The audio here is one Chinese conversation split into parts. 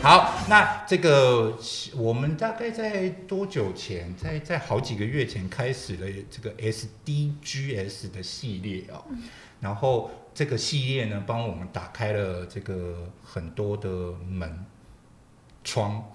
好，那这个我们大概在多久前，在在好几个月前开始了这个 SDGs 的系列哦，然后这个系列呢，帮我们打开了这个很多的门窗。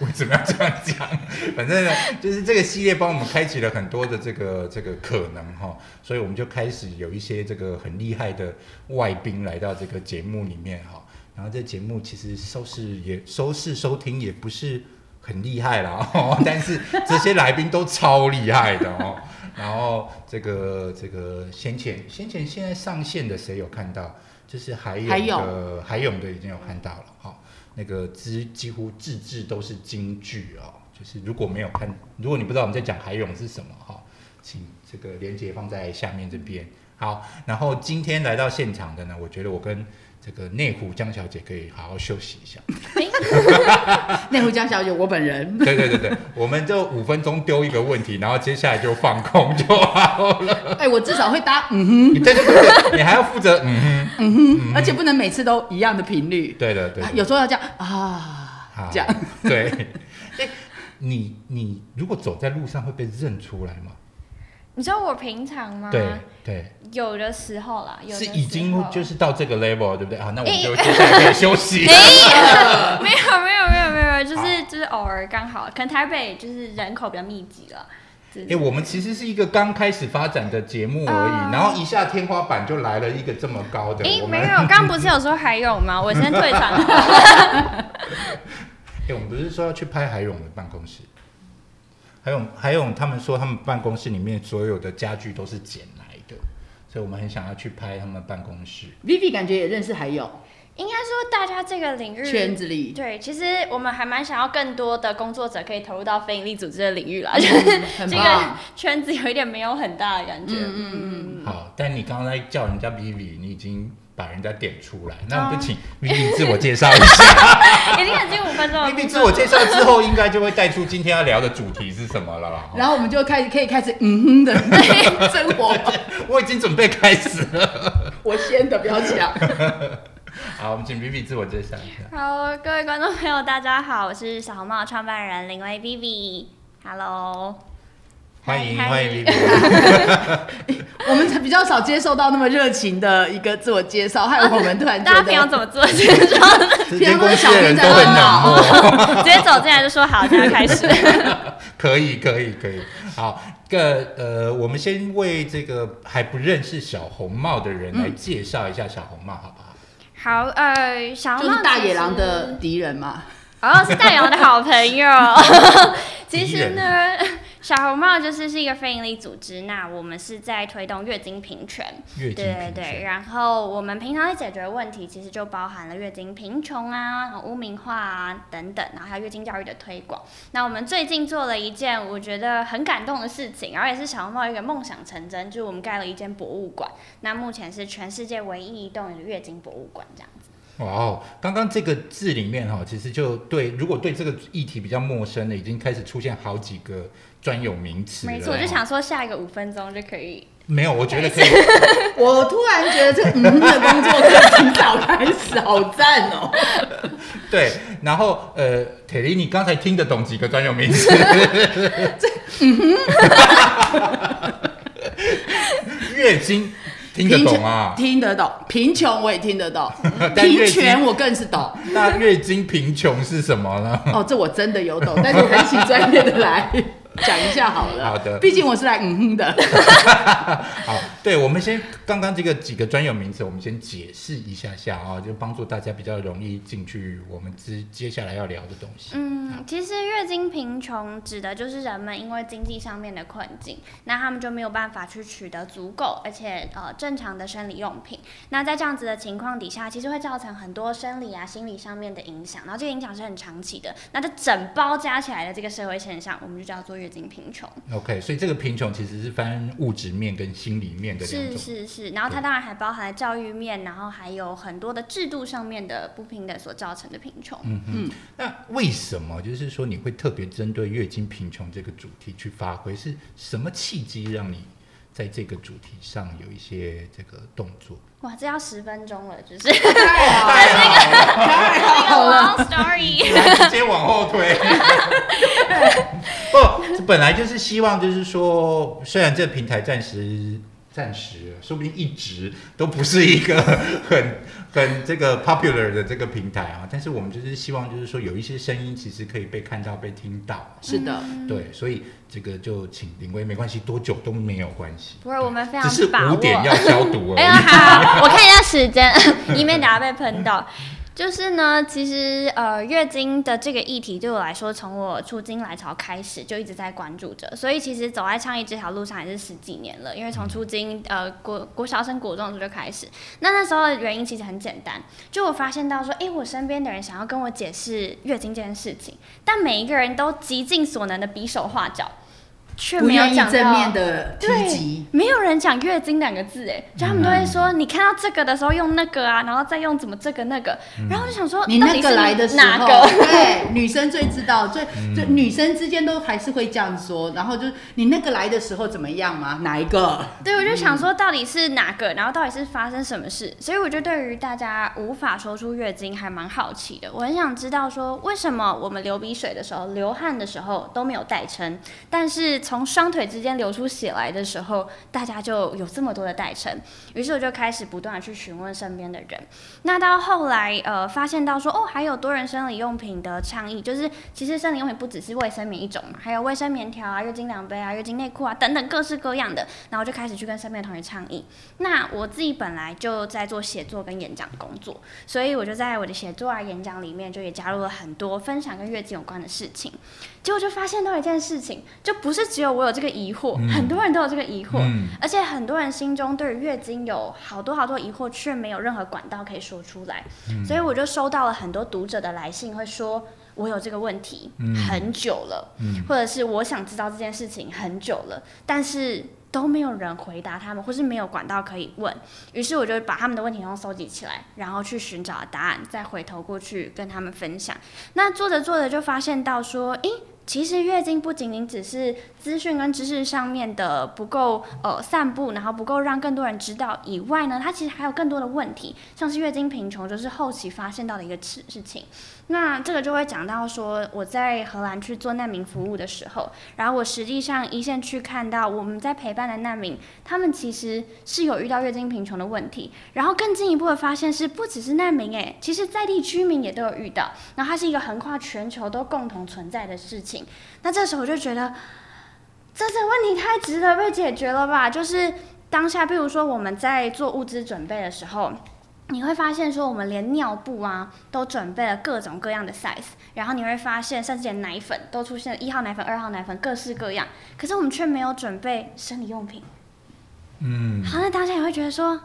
为什么要这样讲？反正，就是这个系列帮我们开启了很多的这个这个可能哈，所以我们就开始有一些这个很厉害的外宾来到这个节目里面哈。然后这节目其实收视也收视收听也不是很厉害啦，但是这些来宾都超厉害的哦。然后这个这个先前先前现在上线的谁有看到？就是海勇的海勇的已经有看到了哈。那个字几乎字字都是京剧哦，就是如果没有看，如果你不知道我们在讲海勇是什么哈，请这个连接放在下面这边。好，然后今天来到现场的呢，我觉得我跟这个内湖江小姐可以好好休息一下。内湖江小姐，我本人。对对对对，我们就五分钟丢一个问题，然后接下来就放空就好了。哎，我至少会答嗯哼。对对对，你还要负责嗯哼嗯哼，而且不能每次都一样的频率。对的对，有时候要这样啊，这样。对，哎，你你如果走在路上会被认出来吗？你知道我平常吗？对对，有的时候啦，是已经就是到这个 level，对不对啊？那我们就接下来可以 休息。没有没有没有没有没有，就是就是偶尔刚好，可能台北就是人口比较密集了。哎，我们其实是一个刚开始发展的节目而已，然后一下天花板就来了一个这么高的。哎，没有，刚不是 有说海勇吗？我先退场。哎，我们不是说要去拍海勇的办公室？还有还有，他们说他们办公室里面所有的家具都是捡来的，所以我们很想要去拍他们办公室。Vivi 感觉也认识还有，应该说大家这个领域圈子里，对，其实我们还蛮想要更多的工作者可以投入到非营利组织的领域啦，就是这个圈子有一点没有很大的感觉。嗯嗯嗯。好，但你刚才叫人家 Vivi，你已经。把人家点出来，那我们就请 Vivi 自我介绍一下。已经很近五分钟了。Vivi 自我介绍之后，应该就会带出今天要聊的主题是什么了啦。然后我们就开始可以开始嗯哼的生活。我已经准备开始了。我先的，不要抢。好，我们请 Vivi 自我介绍一下。好，各位观众朋友，大家好，我是小红帽创办人林威 Vivi。Hello。欢迎欢迎，我们比较少接受到那么热情的一个自我介绍，害我们突然大家平常怎么自我介绍？平常小兵在问的，直接走进来就说好，现在开始。可以可以可以，好，个呃，我们先为这个还不认识小红帽的人来介绍一下小红帽，好不好？好，呃，小红帽大野狼的敌人嘛，哦，是大野狼的好朋友。其实呢。小红帽就是是一个非营利组织，那我们是在推动月经平权，对对对。然后我们平常在解决问题，其实就包含了月经贫穷啊、污名化啊等等，然后还有月经教育的推广。那我们最近做了一件我觉得很感动的事情，然后也是小红帽一个梦想成真，就是我们盖了一间博物馆。那目前是全世界唯一一栋月经博物馆，这样子。哇哦，刚刚这个字里面哈，其实就对，如果对这个议题比较陌生的，已经开始出现好几个。专有名词，没错，我就想说下一个五分钟就可以。没有，我觉得可以。我突然觉得这嗯的工作可以提早开始，好赞哦。对，然后呃，铁林，你刚才听得懂几个专有名词？这嗯哼月经听得懂啊？听得懂。贫穷我也听得懂，贫穷我更是懂。那月经贫穷是什么呢？哦，这我真的有懂，但是我很请专业的来。讲一下好了，好的，毕竟我是来嗯哼的。好，对，我们先刚刚这个几个专有名词，我们先解释一下下啊，就帮助大家比较容易进去我们之接下来要聊的东西。嗯，其实月经贫穷指的就是人们因为经济上面的困境，那他们就没有办法去取得足够而且呃正常的生理用品。那在这样子的情况底下，其实会造成很多生理啊、心理上面的影响，然后这个影响是很长期的。那这整包加起来的这个社会现象，我们就叫做。月经贫穷，OK，所以这个贫穷其实是分物质面跟心理面的两种，是是是，然后它当然还包含了教育面，然后还有很多的制度上面的不平等所造成的贫穷。嗯嗯，那为什么就是说你会特别针对月经贫穷这个主题去发挥？是什么契机让你在这个主题上有一些这个动作。哇，这要十分钟了，就是太好了，太好了。long story。直接往后推。不，本来就是希望，就是说，虽然这个平台暂时、暂时，说不定一直都不是一个很、很这个 popular 的这个平台啊，但是我们就是希望，就是说，有一些声音其实可以被看到、被听到。是的，对，所以这个就请林威，没关系，多久都没有关系。不是，我们非常只是。五点要消毒而哎呀，好，我看一下时间，以免等下被喷到。就是呢，其实呃，月经的这个议题对我来说，从我出经来潮开始就一直在关注着，所以其实走在倡议这条路上也是十几年了。因为从出经呃国国小升国中的时候就开始，那那时候的原因其实很简单，就我发现到说，诶，我身边的人想要跟我解释月经这件事情，但每一个人都极尽所能的比手画脚，却不没有讲愿意正面到。的提对及，，没有人讲月经两个字，哎，就他们都会说，你看到这个的时候用那个啊，然后再用怎么这个那个，然后我就想说，你那个来的时候，哪个？对，女生最知道，最就女生之间都还是会这样说，然后就你那个来的时候怎么样吗？哪一个？对，我就想说到底是哪个，然后到底是发生什么事，所以我就对于大家无法说出月经还蛮好奇的。我很想知道说，为什么我们流鼻水的时候、流汗的时候都没有代称，但是从双腿之间流出血来的时候，大家就有这么多的代称。于是我就开始不断的去询问身边的人。那到后来，呃，发现到说，哦，还有多人生理用品的倡议，就是其实生理用品不只是卫生棉一种嘛，还有卫生棉条啊、月经量杯啊、月经内裤啊等等各式各样的。然后就开始去跟身边的同学倡议。那我自己本来就在做写作跟演讲工作，所以我就在我的写作啊、演讲里面就也加入了很多分享跟月经有关的事情。结果就发现到一件事情，就不是只有我有这个疑惑，嗯很多人都有这个疑惑。嗯而且很多人心中对于月经有好多好多疑惑，却没有任何管道可以说出来，所以我就收到了很多读者的来信，会说我有这个问题嗯很久了，嗯或者是我想知道这件事情很久了，但是都没有人回答他们，或是没有管道可以问。于是我就把他们的问题都收集起来，然后去寻找答案，再回头过去跟他们分享。那做着做着就发现到说，诶。其实月经不仅仅只是资讯跟知识上面的不够呃散布，然后不够让更多人知道以外呢，它其实还有更多的问题，像是月经贫穷，就是后期发现到的一个事事情。那这个就会讲到说，我在荷兰去做难民服务的时候，然后我实际上一线去看到我们在陪伴的难民，他们其实是有遇到月经贫穷的问题，然后更进一步的发现是不只是难民诶，其实在地居民也都有遇到，然后它是一个横跨全球都共同存在的事情。那这时候我就觉得，这这问题太值得被解决了吧？就是当下，比如说我们在做物资准备的时候。你会发现，说我们连尿布啊都准备了各种各样的 size，然后你会发现，甚至连奶粉都出现了一号奶粉、二号奶粉，各式各样。可是我们却没有准备生理用品。嗯，好，那大家也会觉得说，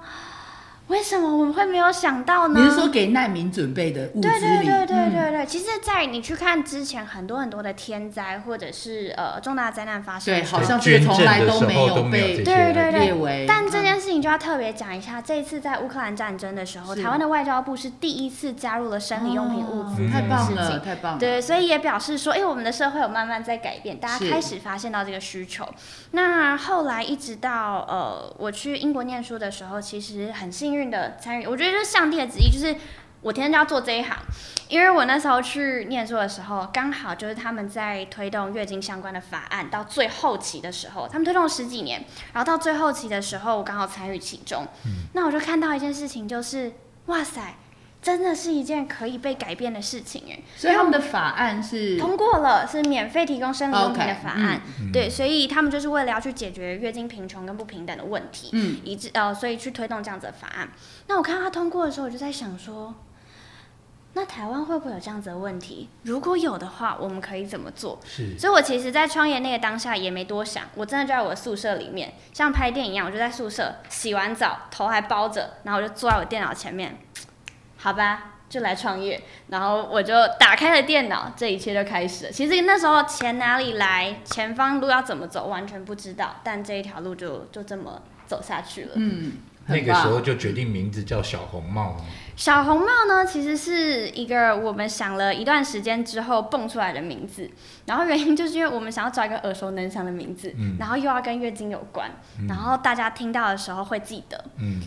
为什么我们会没有想到呢？你是说给难民准备的物资对对里？对对嗯对对，其实，在你去看之前，很多很多的天灾或者是呃重大灾难发生对，好像这个从来都没有被对对对列为。但这嗯件事情就要特别讲一下，这一次在乌克兰战争的时候，台湾的外交部是第一次加入了生理用品物资哦太棒了，太棒了。对，所以也表示说，哎、我们的社会有慢慢在改变，大家开始发现到这个需求。那后来一直到呃，我去英国念书的时候，其实很幸运的参与，我觉得就是上帝的旨意，就是我天天就要做这一行。因为我那时候去念书的时候，刚好就是他们在推动月经相关的法案，到最后期的时候，他们推动十几年，然后到最后期的时候，我刚好参与其中。那我就看到一件事情，就是哇塞，真的是一件可以被改变的事情哎。所以他们的法案是通过了，是免费提供生理用品的法案。嗯对，所以他们就是为了要去解决月经贫穷跟不平等的问题，嗯，以致呃，所以去推动这样子的法案。那我看到他通过的时候，我就在想说，那台湾会不会有这样子的问题？如果有的话，我们可以怎么做？是所以我其实，在创业那个当下也没多想，我真的就在我的宿舍里面，像拍电影一样，我就在宿舍洗完澡，头还包着，然后我就坐在我电脑前面，好吧，就来创业。然后我就打开了电脑，这一切就开始了。其实那时候钱哪里来，前方路要怎么走，完全不知道，但这一条路就就这么走下去了。嗯，那个时候就决定名字叫小红帽。小红帽呢，其实是一个我们想了一段时间之后蹦出来的名字，然后原因就是因为我们想要找一个耳熟能详的名字，嗯然后又要跟月经有关，嗯然后大家听到的时候会记得。嗯，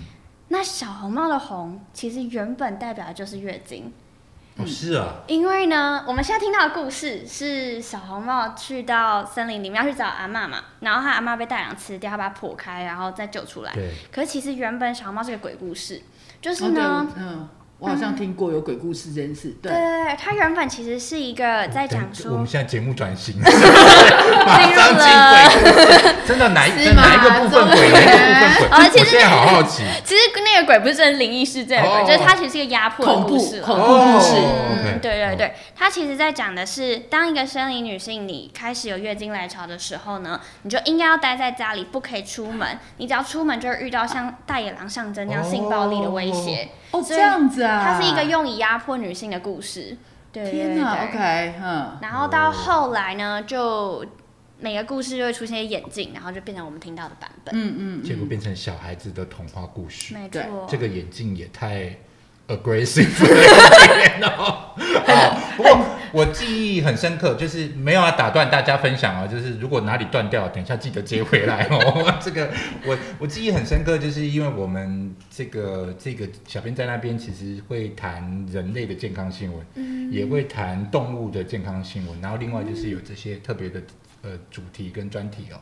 那小红帽的红，其实原本代表的就是月经，哦是啊，因为呢，我们现在听到的故事是小红帽去到森林里面要去找阿妈嘛，然后他阿妈被大狼吃掉，他把它剖开，然后再救出来。对，可是其实原本小红帽是个鬼故事，就是呢，我嗯，我好像听过有鬼故事这件事。对，对对对，它原本其实是一个在讲说我们，现在节目转型，进入上了，进鬼故事，真的哪一哪一个部分鬼，哪一个部分鬼？哦其实我现在好好奇。其实那个鬼不是真的灵异事件的鬼，哦就是它其实是一个压迫的恐怖故事恐怖故事对对对，它其实在讲的是，当一个生理女性你开始有月经来潮的时候呢，你就应该要待在家里，不可以出门。你只要出门，就会遇到像大野狼象征那样性暴力的威胁。哦，这样子啊，它是一个用以压迫女性的故事。对天哪。，OK，嗯，然后到后来呢，就每个故事就会出现眼镜，然后就变成我们听到的版本。嗯嗯，结果变成小孩子的童话故事。对没错，这个眼镜也太 aggressive。好，不过我记忆很深刻，就是没有要打断大家分享啊，就是如果哪里断掉，等一下记得接回来哦。这个我我记忆很深刻，就是因为我们这个这个小编在那边其实会谈人类的健康新闻，嗯也会谈动物的健康新闻，然后另外就是有这些特别的呃主题跟专题哦。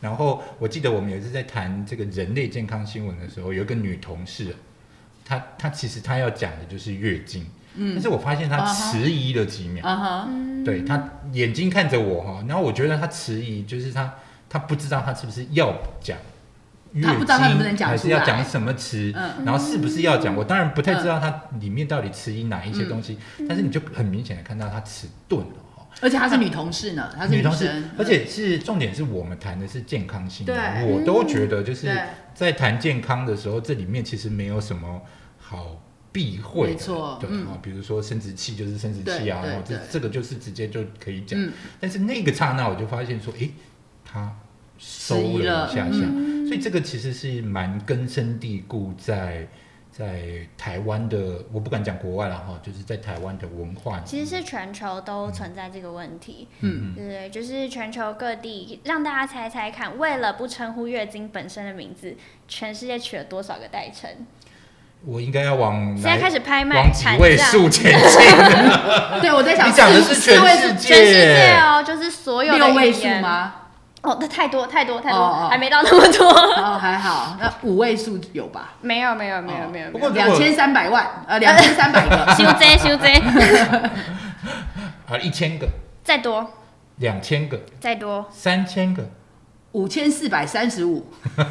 然后我记得我们有一次在谈这个人类健康新闻的时候，有一个女同事，她她其实他要讲的就是月经，嗯但是我发现她啊哈迟疑了几秒，啊哈，嗯对他眼睛看着我哈，然后我觉得他迟疑，就是他他不知道他是不是要讲。月她不知道她能不能经讲还是要讲什么词，嗯然后是不是要讲？我当然不太知道它里面到底迟疑哪一些东西，嗯但是你就很明显的看到她迟钝了哈。而且她是女同事呢，她是女同事生，，而且是重点是我们谈的是健康新闻，对我都觉得就是在谈健康的时候，这里面其实没有什么好避讳的，没错对嗯。啊，比如说生殖器就是生殖器啊，然后这这个就是直接就可以讲，嗯，但是那个刹那我就发现说，诶，他收了了一下下，嗯。所以这个其实是蛮根深蒂固在。在台湾的，我不敢讲国外了哈，就是在台湾的文化，其实是全球都存在这个问题，嗯。对对，就是全球各地让大家猜猜看，为了不称呼月经本身的名字，全世界取了多少个代称？我应该要往现在哪开始拍卖往几位数前进。对，我在想，你讲的是四位数全世界，全世界哦，就是所有的六位？数吗？哦，那太多太多太多，还没到那么多。哦，还好，那五位数有吧？没有没有没有没有，不过两千三百万，呃，两千三百个，修这修这，啊，一千个、再多。两千个、再多。三千个，五千四百三十五，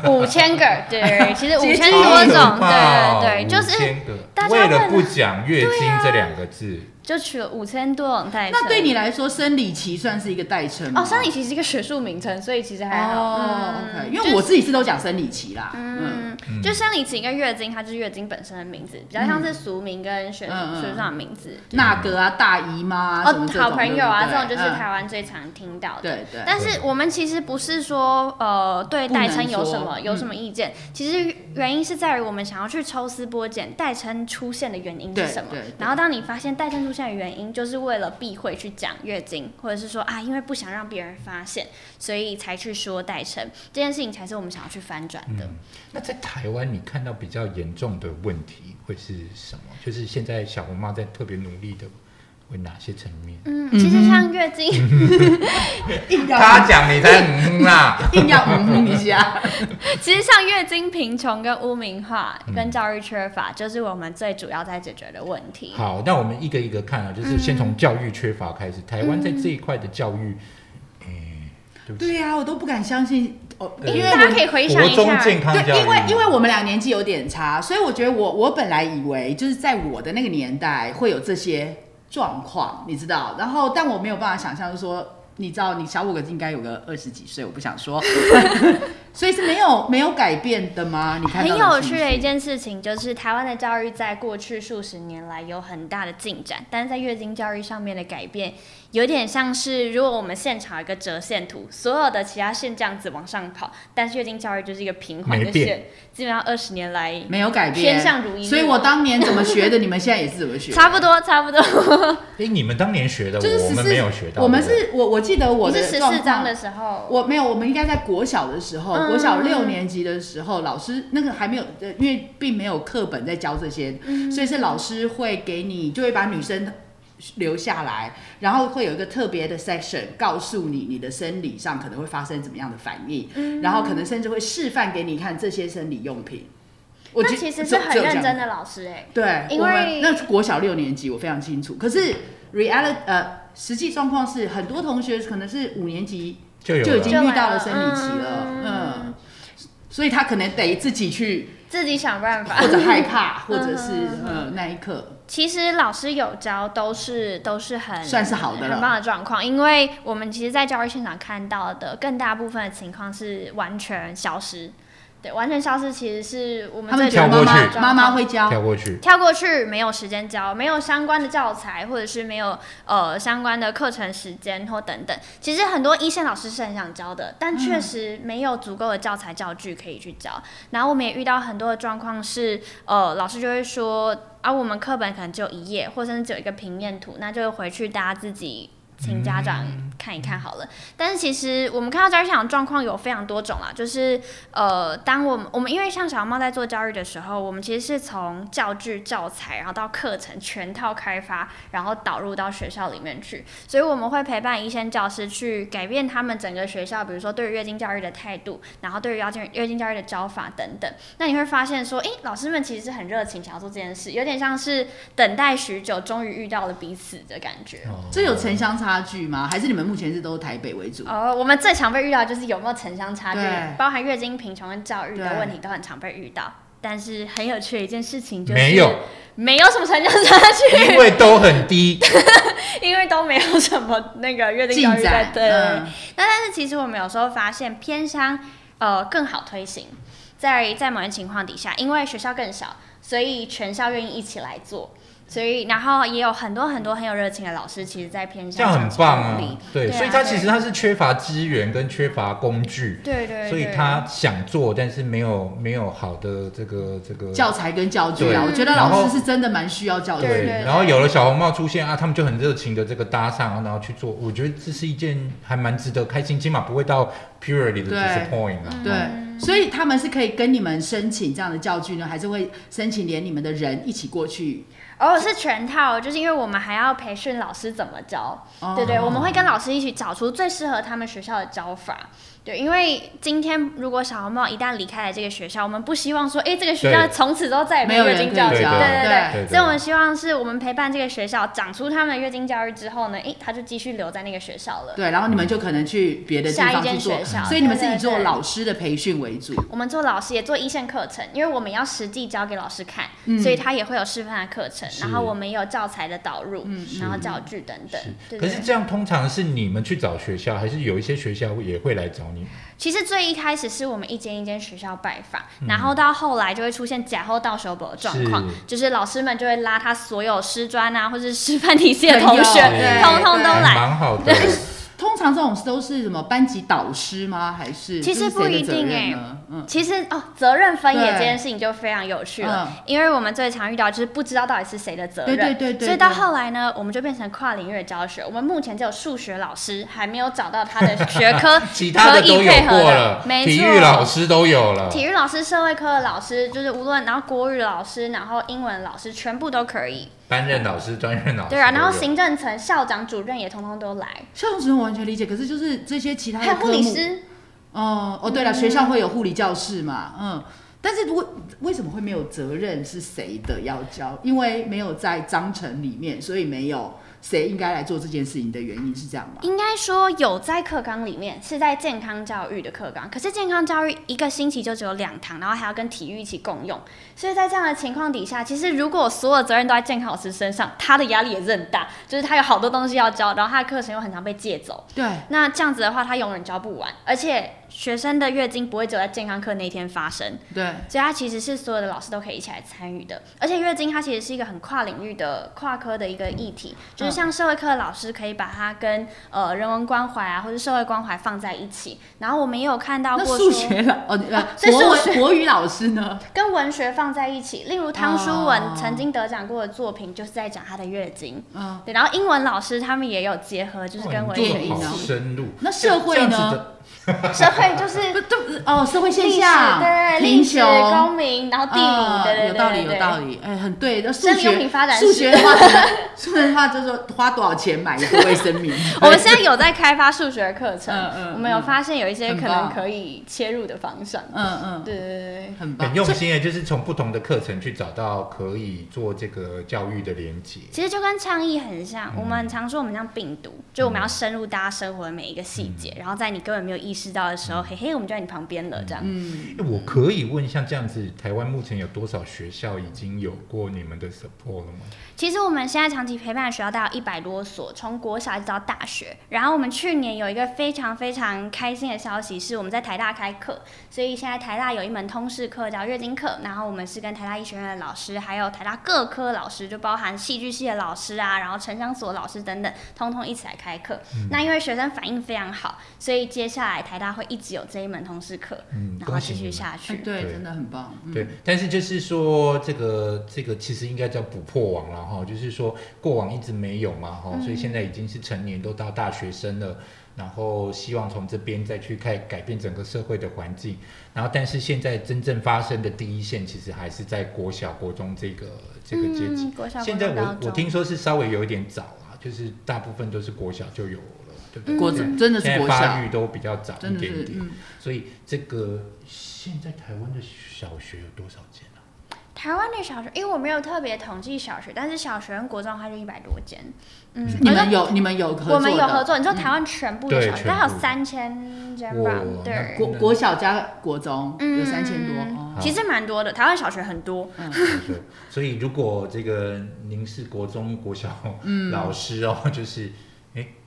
五千个，对，其实 五千多种，对对对，就是大家为了不讲月经这两个字，就取了五千多种代称。那对你来说，生理期算是一个代称吗？哦，生理期是一个学术名称，所以其实还好。哦嗯，OK，因为我自己是都讲生理期啦，嗯，就生理期跟月经，它就是月经本身的名字，比较像是俗名跟学学术上的名字。那个啊，大姨妈啊，哦，好朋友啊，这种就是嗯台湾最常听到的。对对，但是我们其实不是说呃对代称有什么有什么意见，其实原因是在于我们想要去抽丝剥茧代称出现的原因是什么。然后当你发现代称出现的原因就是为了避讳去讲月经，或者是说啊因为不想让别人发现，所以才去说代称这件事情才是我们想要去翻转的。嗯，那在台湾你看到比较严重的问题会是什么？就是现在小红帽在特别努力的为哪些层面？嗯，其实像月经，硬要他讲你才嗯啦，硬要嗯哼一下，其实像月经贫穷跟污名化嗯。跟教育缺乏，就是我们最主要在解决的问题。好，那我们一个一个看啊，就是先从教育缺乏开始。台湾在这一块的教育，诶、对不起，对呀，我都不敢相信哦，呃因为大家可以回想一下，对，因为因为我们俩年纪有点差，所以我觉得我我本来以为就是在我的那个年代会有这些状况，你知道，然后但我没有办法想象，就说，你知道，你小五个应该有个二十几岁，我不想说，所以是没有没有改变的吗？你看很有趣的一件，事情就是，台湾的教育在过去数十年来有很大的进展，但是在月经教育上面的改变，有点像是如果我们现场有一个折线图，所有的其他线这样子往上跑，但是月经教育就是一个平缓的线，基本上二十年来没有改变，偏向如一所以我当年怎么学的，你们现在也是怎么学的，差不多差不多。哎，你们当年学的，就是我们没有学到。我们对不对？是我我记得我的是十四章的时候，我没有，我们应该在国小的时候，嗯国小六年级的时候，老师那个还没有，呃因为并没有课本在教这些，嗯所以是老师会给你，就会把女生留下来，然后会有一个特别的 section 告诉你你的生理上可能会发生怎么样的反应，嗯然后可能甚至会示范给你看这些生理用品。我记那其实是很认真的老师哎、对，因为那是国小六年级，我非常清楚。可是 reality 呃，实际状况是很多同学可能是五年级就有就已经遇到了生理期了，嗯嗯，所以他可能得自己去，自己想办法。或。者害怕，或者是嗯嗯呃那一刻，其实老师有教都是都是很算是好的很棒的状况，因为我们其实，在教育现场看到的更大部分的情况是完全消失。对，完全消失其实是我们他们最觉得妈跳过去妈妈妈会教，跳过去，跳过去，没有时间教，没有相关的教材，或者是没有呃相关的课程时间或等等。其实很多一线老师是很想教的，但确实没有足够的教材教具可以去教。然后我们也遇到很多的状况是，呃，老师就会说啊，我们课本可能只有一页，或甚至只有一个平面图，那就回去大家自己。请家长看一看好了，但是其实我们看到教育现场状况有非常多种啦，就是呃，当我们我们因为像小猫在做教育的时候，我们其实是从教具、教材，然后到课程全套开发，然后导入到学校里面去，所以我们会陪伴一线教师去改变他们整个学校，比如说对于月经教育的态度，然后对于要经月经教育的教法等等。那你会发现说，诶，老师们其实是很热情，想要做这件事，有点像是等待许久，终于遇到了彼此的感觉。哦这有城乡差距吗？还是你们目前是都台北为主？哦，我们最常被遇到就是有没有城乡差距，包含月经贫穷跟教育的对问题都很常被遇到。但是很有趣的一件事情就是没有，没有什么城乡差距，因为都很低。因为都没有什么那个月经教育在对。嗯，那但是其实我们有时候发现偏乡呃更好推行，在在某些情况底下，因为学校更小，所以全校愿意一起来做。所以，然后也有很多很多很有热情的老师，其实，在偏向这样很棒啊对，对啊所以他其实他是缺乏资源跟缺乏工具，对对对，所以他想做，但是没有没有好的这个这个教材跟教具啊，我觉得老师是真的蛮需要教具然后有了小红帽出现啊，他们就很热情的这个搭上，然后去做，我觉得这是一件还蛮值得开心，起码不会到 purely 的对 disappoint 啊。对，所以他们是可以跟你们申请这样的教具呢，还是会申请连你们的人一起过去？哦，是全套，就是因为我们还要培训老师怎么教，哦对对，我们会跟老师一起找出最适合他们学校的教法。对，因为今天如果小红帽一旦离开了这个学校，我们不希望说，哎，这个学校从此之后再也没有月经教育，对对对对。对所以我们希望是我们陪伴这个学校长出他们的月经教育之后呢，哎，他就继续留在那个学校了。对，然后你们就可能去别的地下一方去做间学校，所以你们是以做老师的培训为主。我们做老师也做一线课程，因为我们要实际教给老师看，嗯。所以他也会有示范的课程，然后我们也有教材的导入，嗯然后教具等等。对对可是这样通常是你们去找学校，还是有一些学校也会来找你？其实最一开始是我们一间一间学校拜访，嗯。然后到后来就会出现假后到手本的状况是，就是老师们就会拉他所有师专啊，或者是师范体系的同学通通都来。蛮好的。通常这种都是什么班级导师吗？还是其实不一定欸责任呢嗯其实哦，责任分野对这件事情就非常有趣了，嗯因为我们最常遇到就是不知道到底是谁的责任，对对对对所以到对后来呢，我们就变成跨领域的教学。我们目前只有数学老师还没有找到他的学科 其他的可都有以配合过了的，，没体错。育老师都有了。体育老师、社会科的老师，就是无论然后国语老师，然后英文老师，全部都可以。班任老师、专任老师对啊，然后行政层、校长、主任也通通都来，校长主任完全理解，可是就是这些其他还有的，护理师。哦哦，对了，学校会有护理教室嘛，嗯，但是为为什么会没有责任是谁的要教？因为没有在章程里面，所以没有谁应该来做这件事情的原因是这样吗？应该说有在课纲里面是在健康教育的课纲，可是健康教育一个星期就只有两堂，然后还要跟体育一起共用，所以在这样的情况底下，其实如果所有责任都在健康老师身上，他的压力也是很大，就是他有好多东西要教，然后他的课程又很常被借走，对，那这样子的话，他永远教不完，而且学生的月经不会只有在健康课那一天发生，对，所以它其实是所有的老师都可以一起来参与的。而且月经它其实是一个很跨领域的跨科的一个议题，就是像社会课的老师可以把它跟呃人文关怀啊或者社会关怀放在一起。然后我们也有看到过说数学老哦，呃 所以国数文国语老师呢？跟文学放在一起，例如汤书文哦曾经得奖过的作品就是在讲他的月经。嗯，对，然后英文老师他们也有结合，就是跟文学一起。深入。那社会呢 社会就是哦，社会现，象，对对历史、穷，公民，然后地理，啊对对对，有道理，有道。理，哎，很对。那数生理用学品发展史数学的话，可能数学的话就是说花多少钱买一个卫生棉。我们现在有在开发数学课程，嗯嗯我们有发现有一些可能可以切入的方向。嗯嗯，对对对很，很用心诶，就是从不同的课程去找到可以做这个教育的连接。其实就跟倡议很像，嗯我们常说我们像病毒，就我们要深入大家生活的每一个细节，嗯然后在你根本没有意识到的时候，嘿嘿，我们就在你旁边了，这样。嗯，我可以问，像这样子，台湾目前有多少学校已经有过你们的 support 了吗？其实我们现在长期陪伴的学校大概有一百多所，从国小一直到大学。然后我们去年有一个非常非常开心的消息，是我们在台大开课，所以现在台大有一门通识课叫月经课，然后我们是跟台大医学院的老师，还有台大各科老师，就包含戏剧系的老师啊，然后城乡所老师等等，通通一起来开课。那因为学生反应非常好，所以接下来台大会一直有这一门通识课，嗯，然后继续恭喜你们。下去。哎对，对真的很棒。嗯对，但是就是说，这个这个其实应该叫补破网了哈，就是说过往一直没有嘛哈，嗯所以现在已经是成年都到大学生了，然后希望从这边再去看改变整个社会的环境，然后但是现在真正发生的第一线，其实还是在国小、国中这个这个阶级。嗯，国小、现在我我听说是稍微有一点早啊，就是大部分都是国小就有了，对不对？国嗯真的是发育都比较早一点点，嗯，所以这个现在台湾的小学有多少间啊？台湾的小学，因为我没有特别统计小学，但是小学跟国中它就一百多间。嗯，你们有你们有合作，我们有合作，你说嗯。台湾全部的小学，大概有三千间吧？那对，国国小加国中嗯有三千多，哦。其实蛮多的。台湾小学很多，对，所以如果这个您是国中、国小嗯。老师哦，就是哎，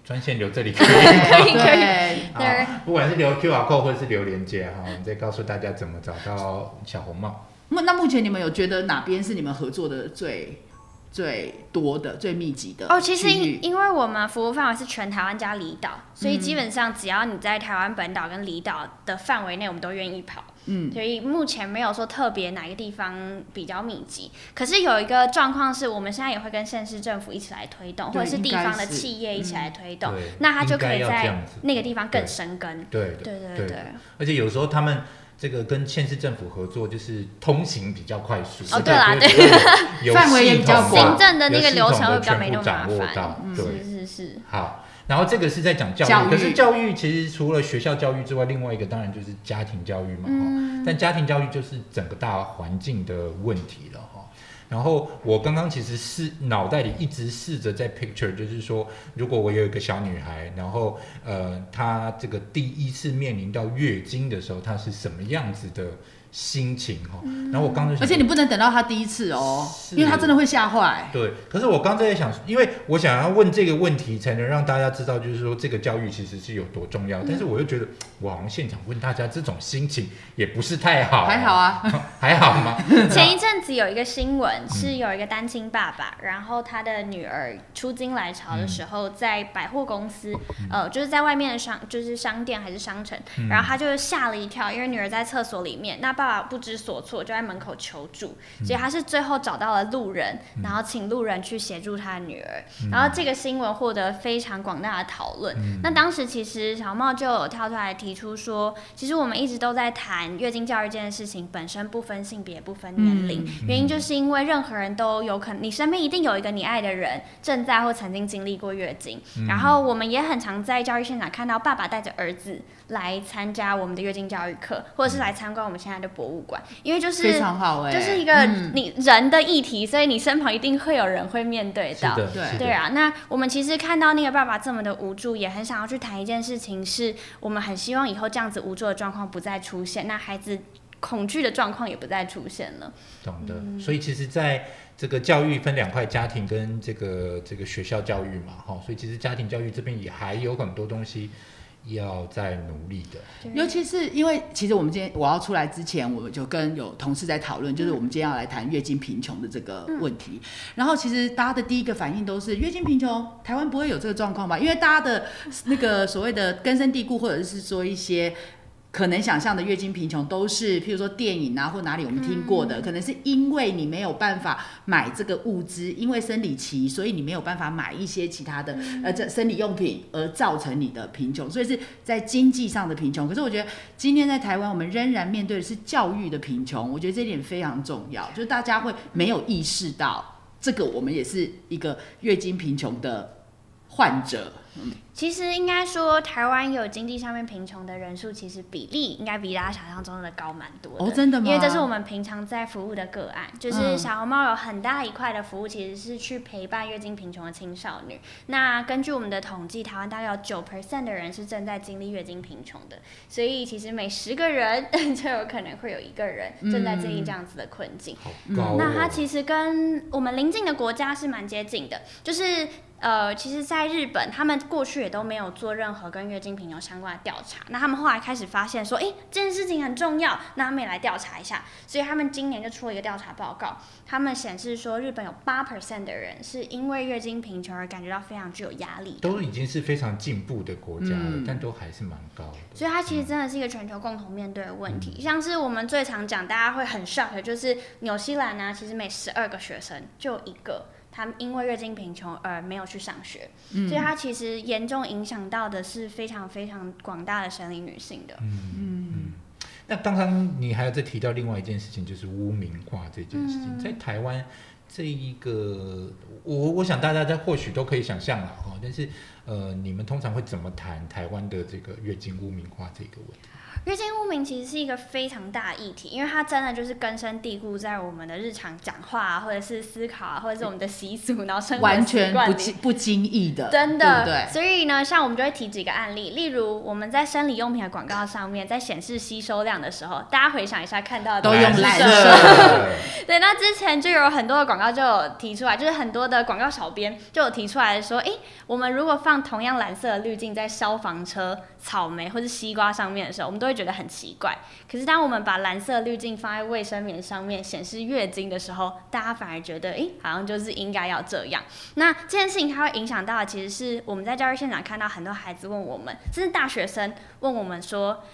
专线留这里可以。可以可以。对，不管是留 QR code 或者是留连接哈，我们再告诉大家怎么找到小红帽。目那目前你们有觉得哪边是你们合作的最最多的、最密集的哦，其实因因为我们服务范围是全台湾加离岛，所以基本上只要你在台湾本岛跟离岛的范围内，我们都愿意跑。嗯，所以目前没有说特别哪个地方比较密集，可是有一个状况是我们现在也会跟县市政府一起来推动，或者是地方的企业一起来推动，对。那它就可以在那个地方更对生根。对对对对对，而且有时候他们这个跟县市政府合作，就是通行比较快速。哦对啦对 范围也比较广。行政的那个流程会比较没那么掌握麻烦是是是，好，然后这个是在讲教育，教育。可是教育其实除了学校教育之外，另外一个当然就是家庭教育嘛，哈、嗯但家庭教育就是整个大环境的问题了，哈。然后我刚刚其实是脑袋里一直试着在 picture，就是说，如果我有一个小女孩，然后呃，她这个第一次面临到月经的时候，她是什么样子的心情哈？然后我刚刚就想而且你不能等到他第一次哦，因为他真的会吓坏。对，可是我刚才在想，因为我想要问这个问题，才能让大家知道，就是说这个教育其实是有多重要。但是我又觉得，我好像现场问大家这种心情也不是太好，还好，啊，还好吗？前一阵子有一个新闻，是有一个单亲爸爸，然后他的女儿出京来潮的时候，在百货公司，呃，就是在外面的商，就是商店还是商城，然后他就吓了一跳，因为女儿在厕所里面，那爸爸不知所措，就在门口求助，所以他是最后找到了路人，然后请路人去协助他的女儿，然后这个新闻获得非常广大的讨论。那当时其实小茂就有跳出来提出说，其实我们一直都在谈月经教育这件事情本身不分性别、不分年龄。嗯。原因就是因为任何人都有可能，你身边一定有一个你爱的人正在或曾经经历过月经。嗯。然后我们也很常在教育现场看到爸爸带着儿子来参加我们的月经教育课，或者是来参观我们现在的博物馆，因为就是非常好哎、就是一个嗯你人的议题，所以你身旁一定会有人会面对到。对对啊，那我们其实看到那个爸爸这么的无助，也很想要去谈一件事情，是我们很希望以后这样子无助的状况不再出现，那孩子恐惧的状况也不再出现了。懂的。嗯所以其实在这个教育分两块，家庭跟这个这个学校教育嘛，哈，所以其实家庭教育这边也还有很多东西要再努力的。尤其是因为，其实我们今天我要出来之前，我们就跟有同事在讨论，就是我们今天要来谈月经贫穷的这个问题。然后其实大家的第一个反应都是月经贫穷，台湾不会有这个状况吧？因为大家的那个所谓的根深蒂固，或者是说一些。可能想象的月经贫穷都是，譬如说电影啊或哪里我们听过的，可能是因为你没有办法买这个物资，因为生理期，所以你没有办法买一些其他的呃这生理用品，而造成你的贫穷，所以是在经济上的贫穷。可是我觉得今天在台湾，我们仍然面对的是教育的贫穷，我觉得这点非常重要，就是大家会没有意识到这个，我们也是一个月经贫穷的患者。其实应该说，台湾有经济上面贫穷的人数，其实比例应该比大家想象中的高蛮多的。哦真的吗因为这是我们平常在服务的个案，就是嗯小红帽有很大一块的服务，其实是去陪伴月经贫穷的青少年。那根据我们的统计，台湾大概有九 percent 的人是正在经历月经贫穷的，所以其实每十个人 就有可能会有一个人正在经历这样子的困境。好高、哦那它其实跟我们邻近的国家是蛮接近的，就是呃，其实，在日本，他们过去也都没有做任何跟月经贫穷相关的调查。那他们后来开始发现说，诶，这件事情很重要，那他们也来调查一下。所以他们今年就出了一个调查报告，他们显示说，日本有八 percent 的人是因为月经贫穷而感觉到非常具有压力。都已经是非常进步的国家了，嗯但都还是蛮高的。所以它其实真的是一个全球共同面对的问题。像是我们最常讲，大家会很 shock 的就是纽西兰呢、其实每十二个学生就有一个。他们因为月经贫穷而没有去上学，所以它其实严重影响到的是非常非常广大的生理女性的。嗯嗯，那刚刚你还有再提到另外一件事情，就是污名化这件事情，嗯。在台湾这一个，我我想大家在或许都可以想象了哈，但是呃，你们通常会怎么谈台湾的这个月经污名化这个问题？月经污名其实是一个非常大的议题，因为它真的就是根深蒂固在我们的日常讲话啊，或者是思考啊，或者是我们的习俗，然后生活完全不经不经意的，真的，对对？所以呢，像我们就会提几个案例，例如我们在生理用品的广告上面，在显示吸收量的时候，大家回想一下看到的都用蓝色。色 对，那之前就有很多的广告就有提出来，就是很多的广告小编就有提出来说，哎，我们如果放同样蓝色的滤镜在消防车、草莓或是西瓜上面的时候，我们都会觉得很奇怪。可是当我们把蓝色滤镜放在卫生棉上面显示月经的时候，大家反而觉得，诶，好像就是应该要这样。那这件事情它会影响到，其实是我们在教育现场看到很多孩子问我们，甚至大学生问我们说：“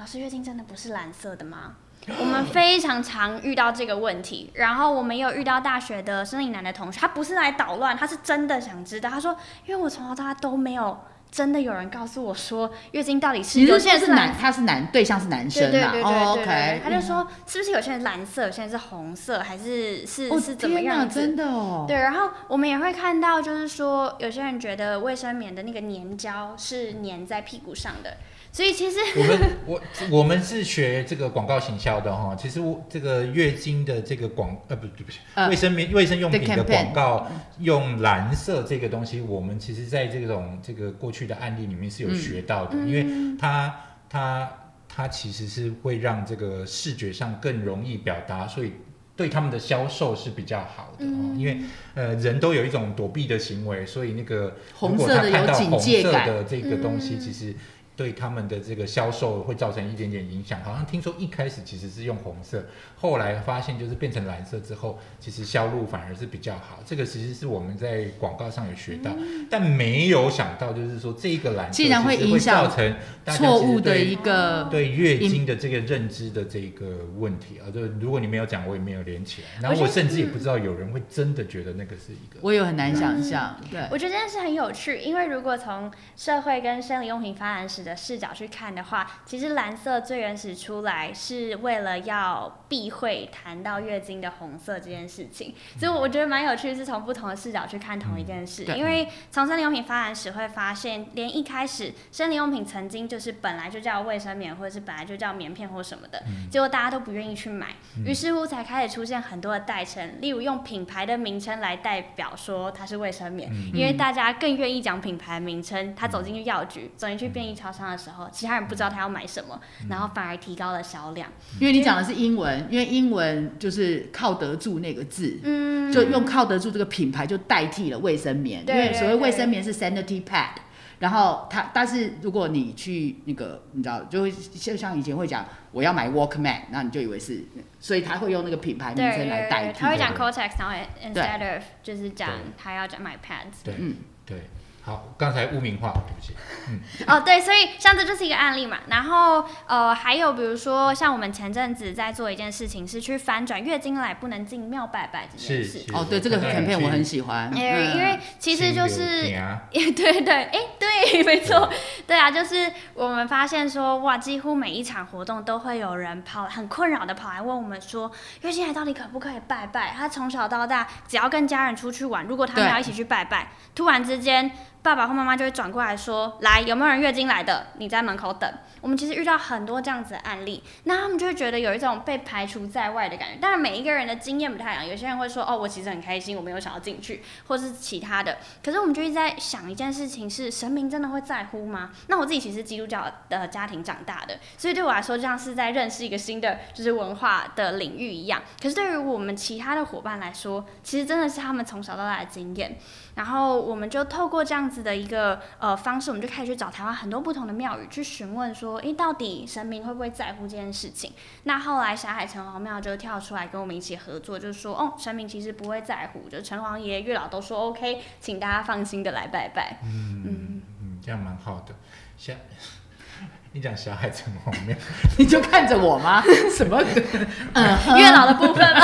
老师，月经真的不是蓝色的吗？”我们非常常遇到这个问题，然后我们有遇到大学的生理男的同学，他不是来捣乱，他是真的想知道。他说：“因为我从小到大都没有真的有人告诉我说月经到底是你说是男，些人是男他是男对象是男生啊？对对对对哦，OK，他就说是不是有些人蓝色，有些人是红色，还是是、哦是怎么样子？真的哦，对，然后我们也会看到，就是说有些人觉得卫生棉的那个粘胶是粘在屁股上的，所以其实我们 我我们是学这个广告行销的哈，其实我这个月经的这个广呃不对不起，呃卫生棉卫生用品的广告用蓝色这个东西，我们其实在这种这个过去的案例里面是有学到的，嗯。因为它它它其实是会让这个视觉上更容易表达，所以。对他们的销售是比较好的、哦，嗯。因为呃人都有一种躲避的行为，所以那个红色的有看到红警戒感。色的这个东西，嗯。其实对他们的这个销售会造成一点点影响。好像听说一开始其实是用红色，后来发现就是变成蓝色之后，其实销路反而是比较好。这个其实是我们在广告上有学到，但没有想到就是说这个蓝色竟然会其实影响造成大家错误的一个对月经的这个认知的这个问题啊，就如果你没有讲，我也没有连起来。然后我甚至也不知道有人会真的觉得那个是一个。我也很难想象，对，我觉得这件事很有趣，因为如果从社会跟生理用品发展史的视角去看的话，其实蓝色最原始出来是为了要避讳谈到月经的红色这件事情，所以我觉得蛮有趣，是从不同的视角去看同一件事。对因为从生理用品发展史会发现，连一开始生理用品曾经就是本来就叫卫生棉，或者是本来就叫棉片或什么的，结果大家都不愿意去买，于是乎才开始出现很多的代称，例如用品牌的名称来代表说它是卫生棉，因为大家更愿意讲品牌名称。他走进去药局，走进去便利超商的时候，其他人不知道他要买什么，然后反而提高了销量。因为你讲的是英文，因为英文就是靠得住那个字，嗯，就用靠得住这个品牌就代替了卫生棉，因为所谓卫生棉是 sanitary pad。然后它，但是如果你去那个，你知道，就会就像以前会讲我要买 Walkman，那你就以为是，所以他会用那个品牌名称来代替。他会讲 Cortex，然后 instead of 就是讲他要讲买 pads。对，嗯对，好，刚才污名化，对不起，嗯 哦，对，所以像这就是一个案例嘛。然后呃，还有比如说像我们前阵子在做一件事情，是去翻转月经来不能进庙拜拜这件事。是是哦，对，这个我看到 campaign 你我很喜欢，因为嗯因为其实就是 对对，哎，对，没错，对啊，就是我们发现说，哇，几乎每一场活动都会有人跑，很困扰的跑来问我们说，月经来到底可不可以拜拜？他从小到大，只要跟家人出去玩，如果他们要一起去拜拜，突然之间，爸爸或妈妈就会转过来说，来，有没有人月经来的？你在门口等。我们其实遇到很多这样子的案例，那他们就会觉得有一种被排除在外的感觉。当然，每一个人的经验不太一样，有些人会说，哦，我其实很开心，我没有想要进去，或是其他的。可是我们就一直在想一件事情是：神明真的会在乎吗？那我自己其实基督教的家庭长大的，所以对我来说，就像是在认识一个新的就是文化的领域一样。可是对于我们其他的伙伴来说，其实真的是他们从小到大的经验。然后我们就透过这样子的一个呃方式，我们就开始去找台湾很多不同的庙宇去询问说，诶，到底神明会不会在乎这件事情？那后来霞海城隍庙就跳出来跟我们一起合作，就是说，哦，神明其实不会在乎，就城隍爷、月老都说 OK，请大家放心的来拜拜。嗯嗯，这样蛮好的。小，你讲小海城隍庙，你就看着我吗？什么？嗯，月老的部分吗，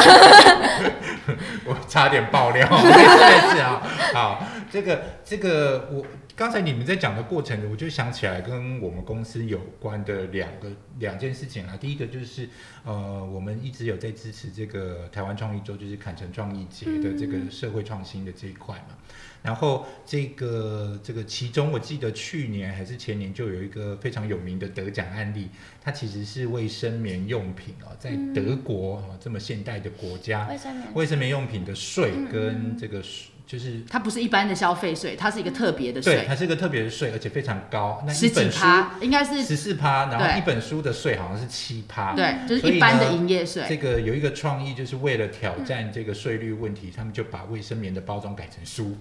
我差点爆料，没事没事啊。好，这个这个我刚才你们在讲的过程，我就想起来跟我们公司有关的两个两件事情啊。第一个就是呃，我们一直有在支持这个台湾创意周，就是坎城创意节的这个社会创新的这一块嘛。然后这个这个其中，我记得去年还是前年就有一个非常有名的得奖案例，它其实是卫生棉用品哦，在德国哦这么现代的国家，卫生棉。卫生棉用品的税嗯跟这个税就是它不是一般的消费税，它是一个特别的对，税，它是一个特别的税，而且非常高。那十本书趴，应该是十四趴，然后一本书的税好像是七趴。对，就是一般的呢营业税这税。个有一个创意，就是为了挑战这个税率问题，他们就把卫生棉的包装改成书。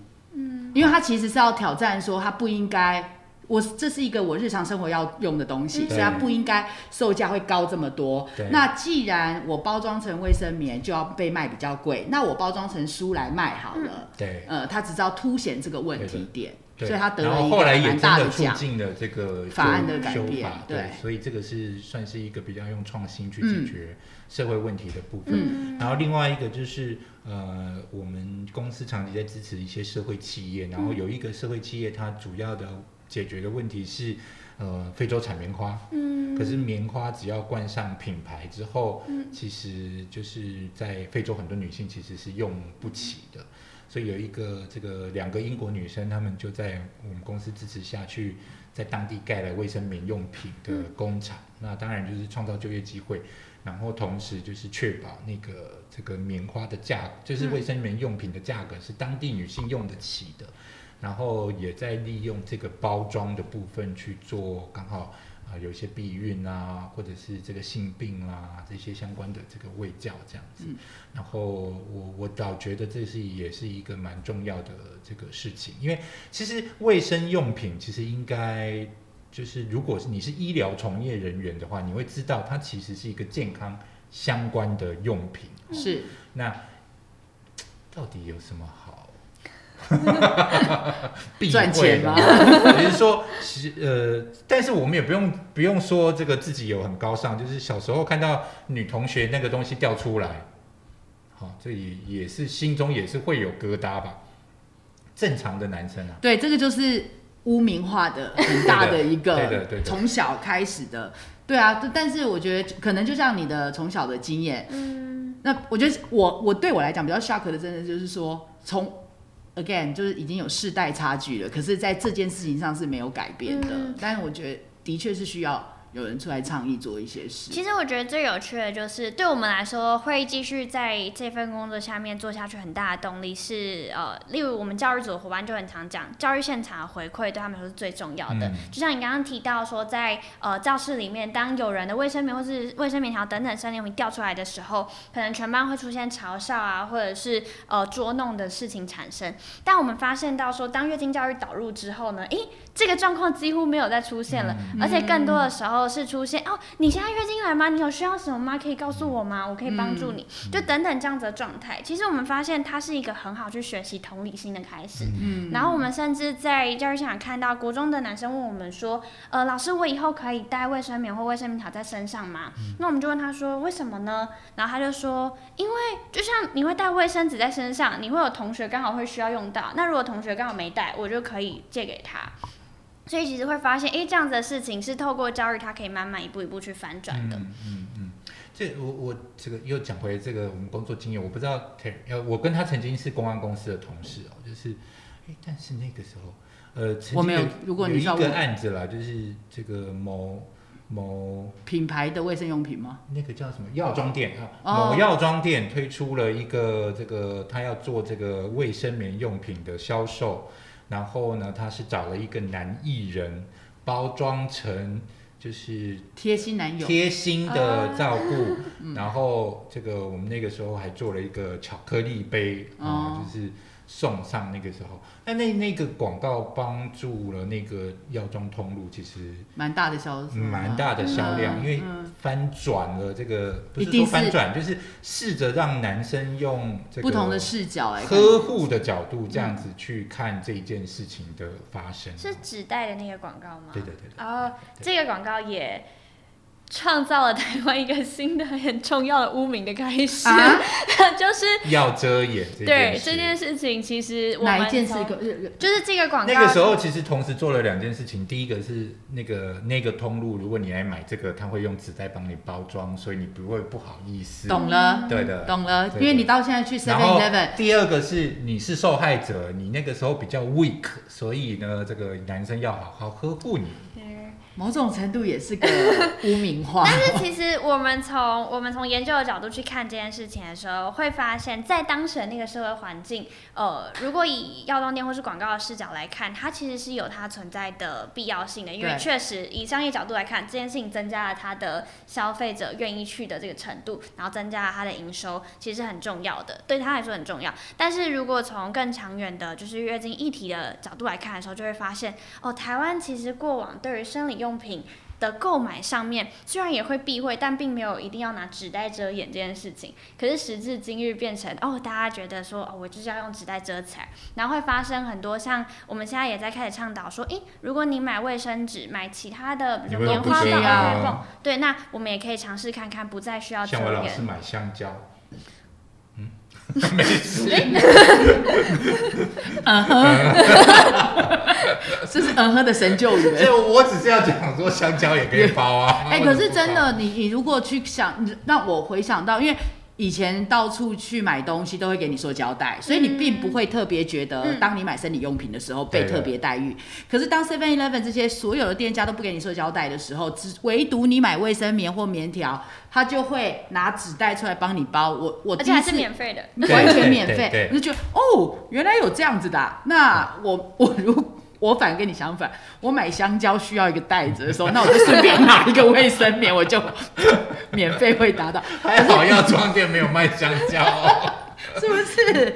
因为他其实是要挑战说，他不应该，我这是一个我日常生活要用的东西，嗯所以它不应该售价会高这么多。那既然我包装成卫生棉就要被卖比较贵，那我包装成书来卖好了。对。呃，他只是要凸显这个问题点，对所以他得然了一个后后来也蛮真的促大的奖。进了这个法案的改变法，对所以这个是算是一个比较用创新去嗯解决社会问题的部分。嗯然后另外一个就是呃，我们公司长期在支持一些社会企业，然后有一个社会企业，它主要的解决的问题是呃非洲产棉花，嗯可是棉花只要冠上品牌之后，嗯其实就是在非洲很多女性其实是用不起的。所以有一个这个两个英国女生，她们就在我们公司支持下去，在当地盖了卫生棉用品的工厂。那当然就是创造就业机会，然后同时就是确保那个这个棉花的价，就是卫生棉用品的价格是当地女性用得起的。然后也在利用这个包装的部分去做，刚好啊、有一些避孕啊，或者是这个性病啊这些相关的这个卫教这样子。嗯然后我我倒觉得这是也是一个蛮重要的这个事情，因为其实卫生用品其实应该就是如果是你是医疗从业人员的话，你会知道它其实是一个健康相关的用品。是那到底有什么 赚钱吗？也是说，其实呃，但是我们也不用不用说这个自己有很高尚，就是小时候看到女同学那个东西掉出来，好、这也也是心中也是会有疙瘩吧。正常的男生啊，对，这个就是污名化的很大的一对的对个的对的。从小开始的，对啊，但但是我觉得可能就像你的从小的经验，嗯，那我觉得我我对我来讲比较 shock 的，真的就是说从 again 就是已经有世代差距了，可是在这件事情上是没有改变的，嗯。但是我觉得的确是需要有人出来倡议做一些事。其实我觉得最有趣的就是，对我们来说，会继续在这份工作下面做下去，很大的动力是，呃，例如我们教育组的伙伴就很常讲，教育现场的回馈对他们来说是最重要的。嗯就像你刚刚提到说，在呃教室里面，当有人的卫生棉或是卫生棉条等等生理用品掉出来的时候，可能全班会出现嘲笑啊，或者是呃捉弄的事情产生。但我们发现到说，当月经教育导入之后呢，诶，这个状况几乎没有再出现了，而且更多的时候是出现哦，你现在月经来吗？你有需要什么吗？可以告诉我吗？我可以帮助你，就等等这样子的状态。其实我们发现它是一个很好去学习同理心的开始。嗯然后我们甚至在教育现场看到国中的男生问我们说：“呃，老师，我以后可以带卫生棉或卫生棉条在身上吗？”那我们就问他说：“为什么呢？”然后他就说：“因为就像你会带卫生纸在身上，你会有同学刚好会需要用到，那如果同学刚好没带，我就可以借给他。”所以其实会发现，诶，这样子的事情是透过教育，它可以慢慢一步一步去反转的。嗯嗯嗯，这我我这个又讲回这个我们工作经验，我不知道呃，我跟他曾经是公安公司的同事哦，就是，哎，但是那个时候，呃，我没有如果你有一个案子啦，就是这个某某品牌的卫生用品吗？那个叫什么药妆店啊，哦某药妆店推出了一个这个，他要做这个卫生棉用品的销售，然后呢，他是找了一个男艺人包装成就是贴心男友，贴心的照顾，嗯然后这个我们那个时候还做了一个巧克力杯啊、哦就是送上那个时候，那那那个广告帮助了那个药妆通路，其实蛮大的销，蛮大的销量，嗯因为嗯翻转了这个，不是一定是说翻转，就是试着让男生用这个不同的视角来呵护的角度这样子去看这件事情的发生。是纸袋的那个广告吗？对对对的，哦，这个广告也创造了台湾一个新的很重要的污名的开始，啊？就是要遮掩这件事。对这件事情，其实我们哪一件事？从个？就是这个广告。那个时候其实同时做了两件事情，第一个是那个那个通路，如果你来买这个，他会用纸袋帮你包装，所以你不会不好意思。懂了，对的，懂了，对因为你到现在去然 Seven Eleven，第二个是你是受害者，你那个时候比较 weak，所以呢，这个男生要好好呵护你。嗯某种程度也是个 污名化。但是其实我们从我们从研究的角度去看这件事情的时候，会发现，在当时的那个社会环境，呃，如果以药妆店或是广告的视角来看，它其实是有它存在的必要性的，因为确实以商业角度来看，这件事情增加了它的消费者愿意去的这个程度，然后增加了它的营收，其实是很重要的，对他来说很重要。但是如果从更长远的，就是月经议题的角度来看的时候，就会发现，哦，台湾其实过往对于生理用品的购买上面，虽然也会避讳，但并没有一定要拿纸袋遮掩这件事情。可是时至今日，变成哦，大家觉得说哦，我就是要用纸袋遮起来，然后会发生很多像我们现在也在开始倡导说，诶，如果你买卫生纸，买其他的，棉花棒、对，那我们也可以尝试看看，不再需要遮掩像我老师。买香蕉，嗯，没事，嗯哼这是嗯哼的神救援。就我只是要讲说香蕉也可以包啊。哎、为可是真的，你你如果去想，你让我回想到，因为以前到处去买东西都会给你说交代，所以你并不会特别觉得，嗯。当你买生理用品的时候被特别待遇。可是当 Seven Eleven 这些所有的店家都不给你说交代的时候，只唯独你买卫生棉或棉条，他就会拿纸袋出来帮你包。我我而且还是免费的，完全免费对对，我就觉得哦，原来有这样子的啊、那我 我如我反而跟你相反，我买香蕉需要一个袋子的时候，那我就顺便拿一个卫生棉，我就 免费会达到，还好药妆店没有卖香蕉哦。是不是？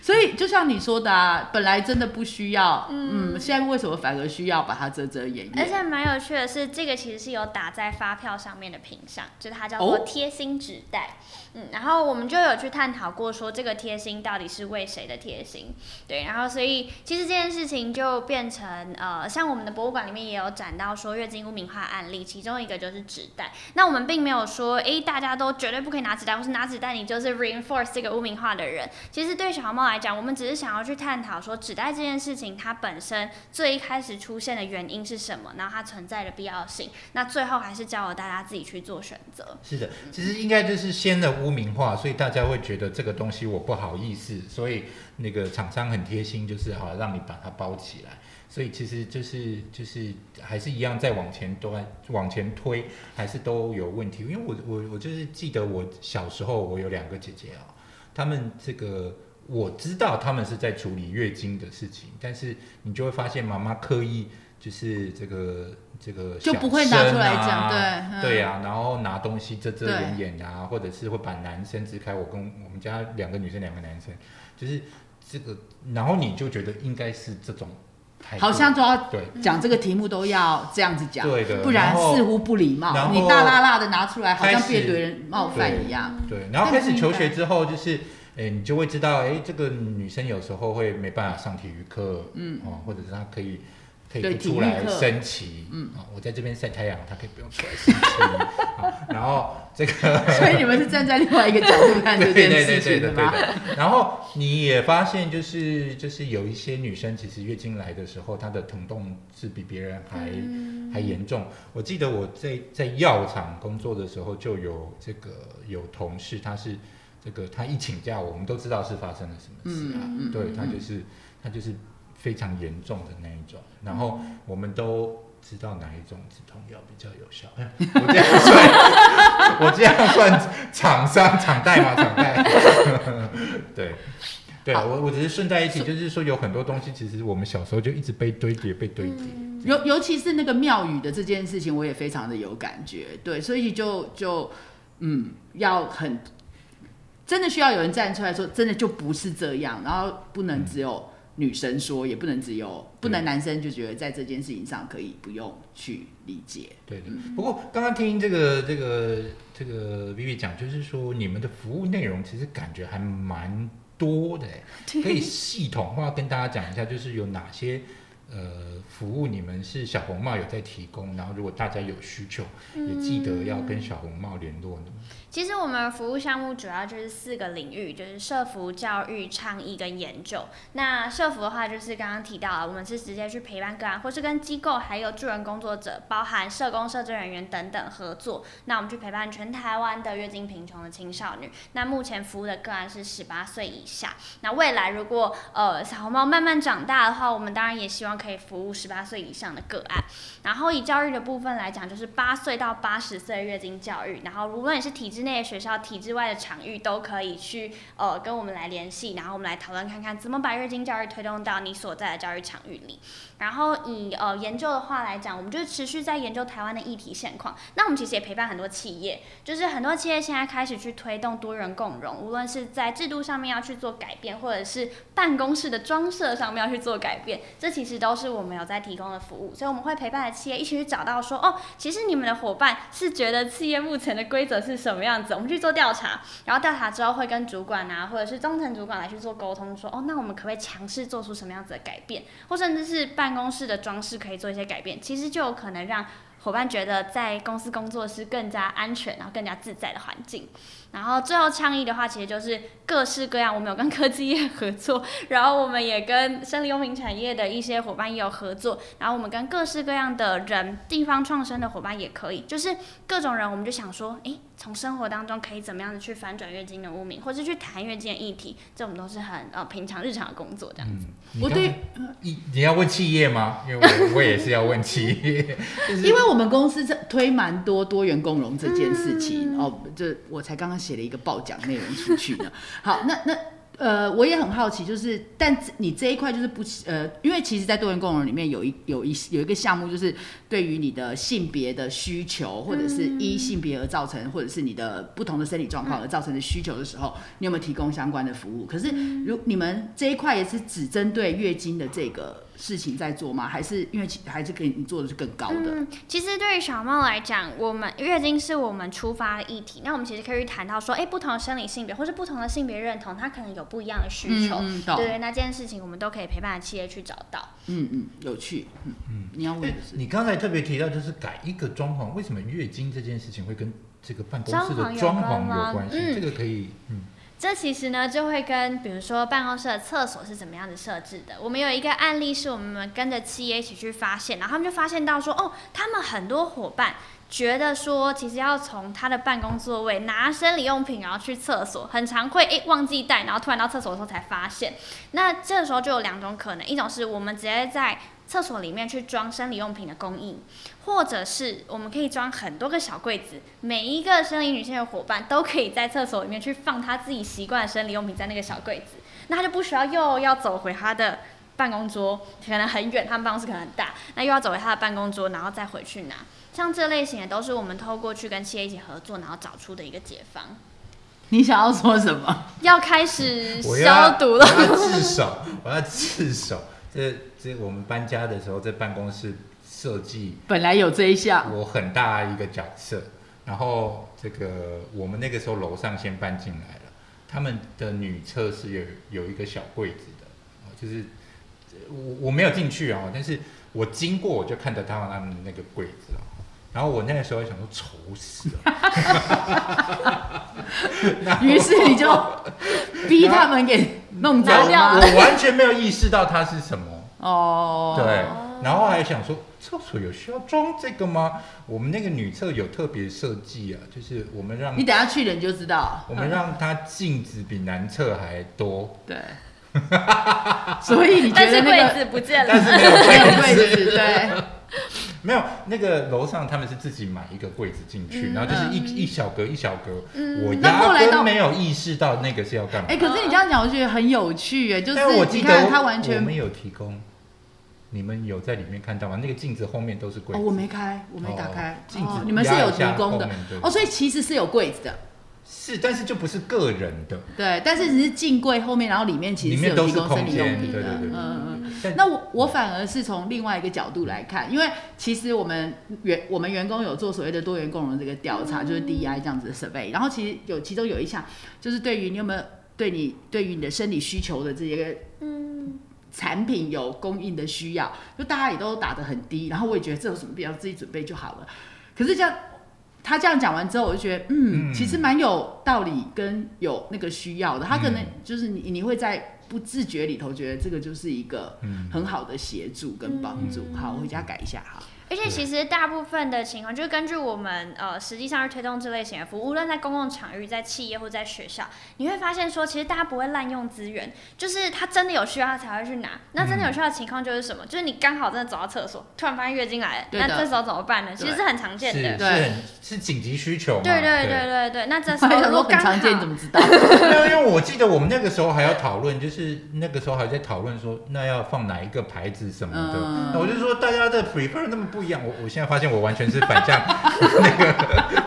所以就像你说的啊，本来真的不需要，嗯，现在为什么反而需要把它遮遮掩掩？而且蛮有趣的是，这个其实是有打在发票上面的品相，就是它叫做哦贴心纸袋。嗯，然后我们就有去探讨过，说这个贴心到底是为谁的贴心？对，然后所以其实这件事情就变成呃，像我们的博物馆里面也有展到说月经污名化案例，其中一个就是纸袋。那我们并没有说，诶，大家都绝对不可以拿纸袋，或是拿纸袋你就是 reinforce 这个污名化的人。其实对小猫来来讲，我们只是想要去探讨说纸袋这件事情它本身最一开始出现的原因是什么，然后它存在的必要性。那最后还是交由大家自己去做选择。是的，其实应该就是先的污名化，所以大家会觉得这个东西我不好意思，所以那个厂商很贴心，就是好让你把它包起来。所以其实就是就是还是一样在往前端往前推，还是都有问题。因为我我我就是记得我小时候，我有两个姐姐啊，她们这个我知道她们是在处理月经的事情，但是你就会发现妈妈刻意就是这个这个就不会拿出来讲，对对呀，然后拿东西遮遮掩掩啊，或者是会把男生支开。我跟我们家两个女生两个男生，就是这个，然后你就觉得应该是这种。好像都要讲这个题目都要这样子讲，对的，不然似乎不礼貌。你大辣辣的拿出来，好像被别人冒犯一样。对，然后开始求学之后，就是，哎，你就会知道，哎，这个女生有时候会没办法上体育课，嗯，哦，或者是她可以。可以不出来升旗，嗯，啊，我在这边晒太阳，他可以不用出来升旗，然后这个，所以你们是站在另外一个角度看 这件事情的吗？然后你也发现，就是就是有一些女生，其实月经来的时候，她的疼痛是比别人还还严重。我记得我在在药厂工作的时候，就有这个有同事，他是这个他一请假，我们都知道是发生了什么事啊，对他就是他就是。非常严重的那一种，然后我们都知道哪一种止痛药比较有效。我这样算，我这样算厂商厂代吗？厂代。对，对我我只是顺在一起，就是说有很多东西，其实我们小时候就一直被堆叠，被堆叠。尤尤其是那个庙宇的这件事情，我也非常的有感觉。对，所以就就嗯，要很真的需要有人站出来说，真的就不是这样，然后不能只有。女生说也不能只有，不能男生就觉得在这件事情上可以不用去理解。对的。不过刚刚听这个这个这个 Vivi 讲，就是说你们的服务内容其实感觉还蛮多的，可以系统化跟大家讲一下，就是有哪些。呃，服务你们是小红帽有在提供，然后如果大家有需求，也记得要跟小红帽联络呢。其实我们服务项目主要就是四个领域，就是社服、教育、倡议跟研究。那社服的话，就是刚刚提到了，我们是直接去陪伴个案，或是跟机构还有助人工作者，包含社工、社政人员等等合作。那我们去陪伴全台湾的月经贫穷的青少年。那目前服务的个案是十八岁以下。那未来如果呃小红帽慢慢长大的话，我们当然也希望。可以服务十八岁以上的个案，然后以教育的部分来讲，就是八岁到八十岁月经教育，然后无论你是体制内的学校、体制外的场域，都可以去呃跟我们来联系，然后我们来讨论看看怎么把月经教育推动到你所在的教育场域里。然后以呃研究的话来讲，我们就持续在研究台湾的议题现况。那我们其实也陪伴很多企业，就是很多企业现在开始去推动多元共融，无论是在制度上面要去做改变，或者是办公室的装设上面要去做改变，这其实都是我们有在提供的服务。所以我们会陪伴企业一起去找到说，哦，其实你们的伙伴是觉得企业目前的规则是什么样子，我们去做调查，然后调查之后会跟主管啊，或者是中层主管来去做沟通，说，哦，那我们可不可以强势做出什么样子的改变，或甚至是。办公室的装饰可以做一些改变，其实就有可能让伙伴觉得在公司工作是更加安全，然后更加自在的环境。然后最后倡议的话，其实就是各式各样，我们有跟科技业合作，然后我们也跟生理用品产业的一些伙伴也有合作，然后我们跟各式各样的人，地方创生的伙伴也可以，就是各种人，我们就想说，哎，从生活当中可以怎么样的去反转月经的污名，或是去谈月经的议题，这种都是很呃平常日常的工作这样子。我对，你你要问企业吗？因为我我也是要问企业，因为我们公司在推蛮多多元共融这件事情哦，这我才刚刚。写了一个报奖内容出去呢。好，那那呃，我也很好奇，就是，但你这一块就是不呃，因为其实，在多元共融里面有一有一有一个项目，就是对于你的性别的需求，或者是依性别而造成，或者是你的不同的生理状况而造成的需求的时候，你有没有提供相关的服务？可是，如你们这一块也是只针对月经的这个。事情在做吗？还是因为还是可以你做的是更高的？嗯，其实对于小猫来讲，我们月经是我们出发的议题。那我们其实可以谈到说，哎，不同的生理性别或是不同的性别认同，它可能有不一样的需求。嗯，对，那这件事情我们都可以陪伴企业去找到。嗯嗯，有趣。嗯嗯，你要问的是，你刚才特别提到就是改一个装潢，为什么月经这件事情会跟这个办公室的装潢有关系？这个可以，嗯。这其实呢，就会跟比如说办公室的厕所是怎么样子设置的。我们有一个案例，是我们跟着企业一起去发现，然后他们就发现到说，哦，他们很多伙伴觉得说，其实要从他的办公座位拿生理用品，然后去厕所，很常会诶忘记带，然后突然到厕所的时候才发现。那这个时候就有两种可能，一种是我们直接在厕所里面去装生理用品的供应，或者是我们可以装很多个小柜子，每一个生理女性的伙伴都可以在厕所里面去放她自己习惯的生理用品在那个小柜子，那她就不需要又要走回她的办公桌，可能很远，他们办公室可能很大，那又要走回她的办公桌，然后再回去拿。像这类型的都是我们透过去跟企业一起合作，然后找出的一个解方。你想要说什么？要开始消毒了。我要自首，我要自首。这这我们搬家的时候，在办公室设计，本来有这一项，我很大一个角色。然后这个我们那个时候楼上先搬进来了，他们的女厕是有有一个小柜子的，啊就是我我没有进去啊，但是我经过我就看到他们他们那个柜子了。然后我那个时候想说愁死了，于是你就逼他们给弄走拿掉吗？我完全没有意识到它是什么。哦，对，然后还想说厕所有需要装这个吗？我们那个女厕有特别设计啊，就是我们让你等下去了你就知道。我们让它镜子比男厕还多，对，所以你觉但是柜得那个子不见了但了，是没有没有柜柜子，对，没有那个楼上他们是自己买一个柜子进去，嗯然后就是一一小格一小格，我那后来到压根没有意识到那个是要干嘛哎，。可是你这样讲，我觉得很有趣，哎，就是我记得你看他完我全们有提供，你们有在里面看到吗？那个镜子后面都是柜子。哦，子，我没开，我没打哦开，镜子哦你们是有提供的。哦，所以其实是有柜子的，是，但是就不是个人的，对，但是只是镜柜后面，然后里面其里实是有提供生理用，品的，对对对。嗯嗯嗯。那我我反而是从另外一个角度来看，因为其实我们员我们员工有做所谓的多元共融这个调查，就是 DEI 这样子的 survey，然后其实有其中有一项就是对于你有没有对你对于你的生理需求的这些嗯，产品有供应的需要，就大家也都打得很低，然后我也觉得这有什么必要，自己准备就好了。可是这样，他这样讲完之后，我就觉得，嗯，嗯其实蛮有道理跟有那个需要的。他可能嗯就是你，你会在不自觉里头觉得这个就是一个嗯很好的协助跟帮助。嗯好，我回家改一下哈。而且其实大部分的情况，就是根据我们呃实际上是推动这类型的服务，无论在公共场域、在企业或在学校，你会发现说，其实大家不会滥用资源，就是他真的有需要他才会去拿。那真的有需要的情况就是什么？就是你刚好真的走到厕所，突然发现月经来了，那这时候怎么办呢？其实是很常见的。对是紧急需求嘛？对对对对对，那这时候如果刚常见，你怎，么知道？因为我记得我们那个时候还要讨论，就是那个时候还在讨论说，那要放哪一个牌子什么的。嗯那我就说大家的 prefer 那么不一样，我我现在发现我完全是反向 那个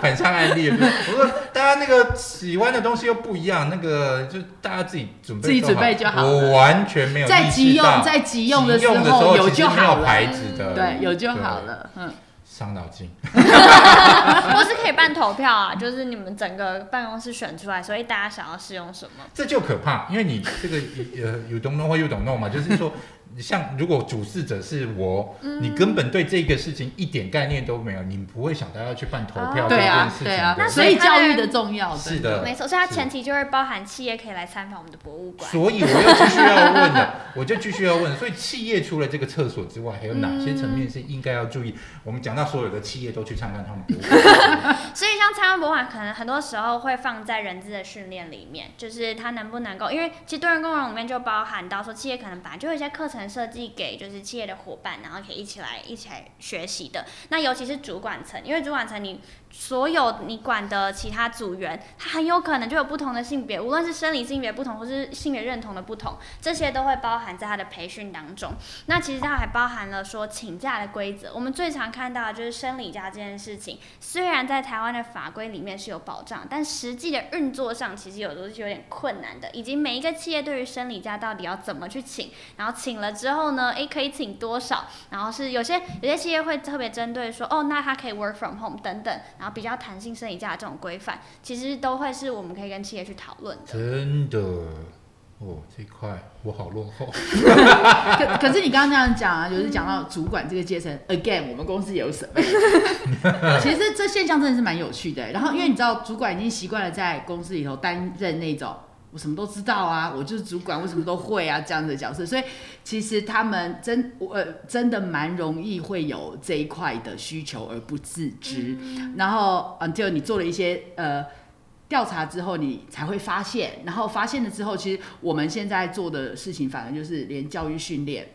反向案例。就是我说大家那个喜欢的东西又不一样，那个就大家自己准备自己准备就好了我完全没有在意急用在急用的时候有就好了牌子的，对，有就好，了。嗯，伤脑筋。或是可以办投票啊，就是你们整个办公室选出来，所以大家想要试用什么。这就可怕，因为你这个呃有 don't know 或 you don't know 嘛，就是说，像如果主事者是我，嗯你根本对这个事情一点概念都没有，你不会想到要去办投票对啊件事情对啊，那。所以教育的重要，是真的的没错，所以它前提就会包含企业可以来参访我们的博物馆。所以我又继续要问的，我就继续要问。所以企业除了这个厕所之外，还有哪些层面是应该要注意？我们讲到所有的企业都去参观他们博物馆，所以像参观博物馆，可能很多时候会放在人资的训练里面，就是他能不能够，因为其实多人共融里面就包含到说，企业可能本来就有一些课程设计给就是企业的伙伴，然后可以一起来一起来学习的。那尤其是主管层，因为主管层你所有你管的其他组员，他很有可能就有不同的性别，无论是生理性别不同，或是性别认同的不同，这些都会包含在他的培训当中。那其实它还包含了说请假的规则，我们最常看到的就是生理假这件事情。虽然在台湾的法规里面是有保障，但实际的运作上其实有的是有点困难的，以及每一个企业对于生理假到底要怎么去请，然后请了之后呢，诶，可以请多少？然后是有些有些企业会特别针对说，哦，那它可以 work from home 等等，然后比较弹性生理假的这种规范，其实都会是我们可以跟企业去讨论的。真的哦，这一块我好落后。可可是你刚刚这样讲啊，就是讲到主管这个阶层，again，我们公司也有什么？其实这现象真的是蛮有趣的。然后因为你知道，主管已经习惯了在公司里头担任那种我什么都知道啊，我就是主管，我什么都会啊，这样的角色。所以其实他们真呃真的蛮容易会有这一块的需求而不自知，然后 until 你做了一些呃。调查之后，你才会发现，然后发现了之后，其实我们现在做的事情，反而就是连教育训练，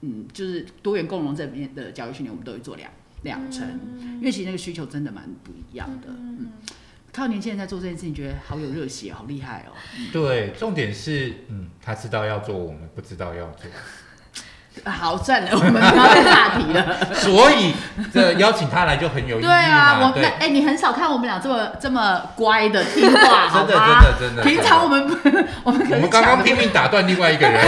嗯，就是多元共融这边的教育训练，我们都会做两两成，因为其实那个需求真的蛮不一样的。嗯，看到年轻人在做这件事情，觉得好有热血，好厉害哦。对，重点是，嗯，他知道要做，我们不知道要做。好，算了，我们不要再岔题了。所以这邀请他来就很有意义对啊，我对，哎，你很少看我们俩这么这么乖的听话，真的真的真的。平常我们 我们可能刚刚拼命打断另外一个人。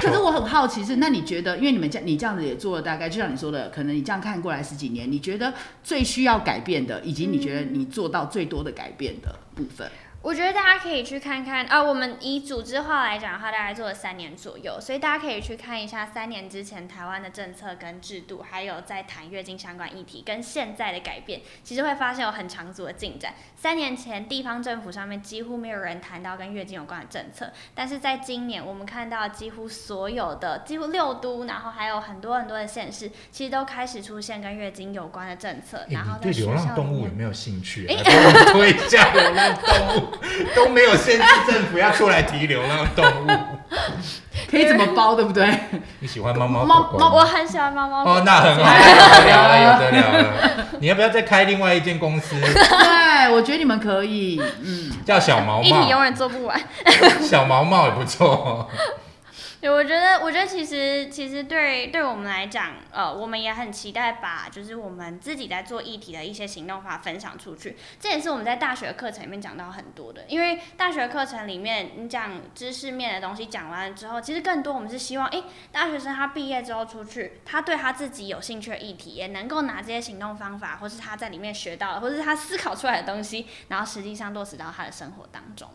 可是我很好奇是，那你觉得，因为你们这你这样子也做了大概，就像你说的，可能你这样看过来十几年，你觉得最需要改变的，以及你觉得你做到最多的改变的部分？我觉得大家可以去看看啊，我们以组织化来讲的话，大概做了三年左右，所以大家可以去看一下三年之前台湾的政策跟制度，还有在谈月经相关议题跟现在的改变，其实会发现有很长足的进展。三年前地方政府上面几乎没有人谈到跟月经有关的政策，但是在今年我们看到几乎所有的几乎六都，然后还有很多很多的县市，其实都开始出现跟月经有关的政策。然后对流浪动物有没有兴趣？哎，推一下流浪动物。都没有限制政府要出来提流浪动物，可以怎么包，对不对？你喜欢猫猫猫猫？我很喜欢猫猫。哦，那很好，有得聊了，有得聊了。你要不要再开另外一间公司？对，我觉得你们可以，嗯，叫小毛毛，一体永远做不完。小毛毛也不错。对，我觉得，我觉得其实，其实对对我们来讲，呃，我们也很期待把就是我们自己在做议题的一些行动法分享出去。这也是我们在大学课程里面讲到很多的，因为大学课程里面你讲知识面的东西讲完了之后，其实更多我们是希望，哎，大学生他毕业之后出去，他对他自己有兴趣的议题，也能够拿这些行动方法，或是他在里面学到，或是他思考出来的东西，然后实际上落实到他的生活当中。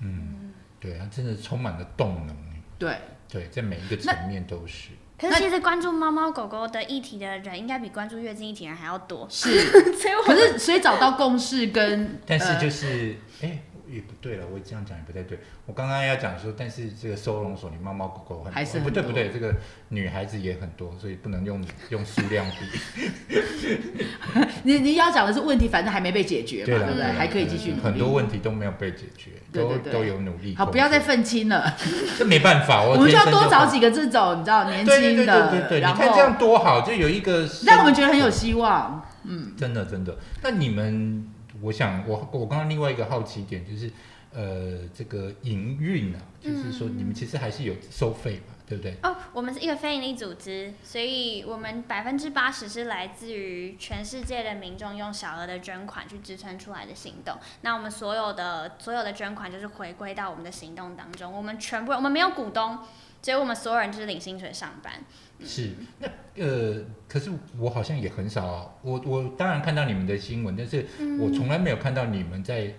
嗯，对他，真的充满了动能。对。对，在每一个层面都是。可是其实关注猫猫狗狗的议题的人，应该比关注月经议题人还要多。是，可是所以找到共识跟，但是就是，哎，也不对了，我这样讲也不太对。我刚刚要讲说，但是这个收容所里猫猫狗狗还是不对不对，这个女孩子也很多，所以不能用用数量比。你你要讲的是问题，反正还没被解决嘛，对不对？还可以继续。很多问题都没有被解决，都都有努力。好，不要再愤青了。这没办法，我们就要多找几个这种你知道年轻的，对对对，你看这样多好，就有一个让我们觉得很有希望。嗯，真的真的。那你们，我想我我刚刚另外一个好奇点就是。呃，这个营运啊，就是说你们其实还是有收费嘛，对不对？哦，我们是一个非营利组织，所以我们百分之八十是来自于全世界的民众用小额的捐款去支撑出来的行动。那我们所有的所有的捐款就是回归到我们的行动当中。我们全部我们没有股东，所以我们所有人就是领薪水上班。是，那呃，可是我好像也很少，我我当然看到你们的新闻，但是我从来没有看到你们在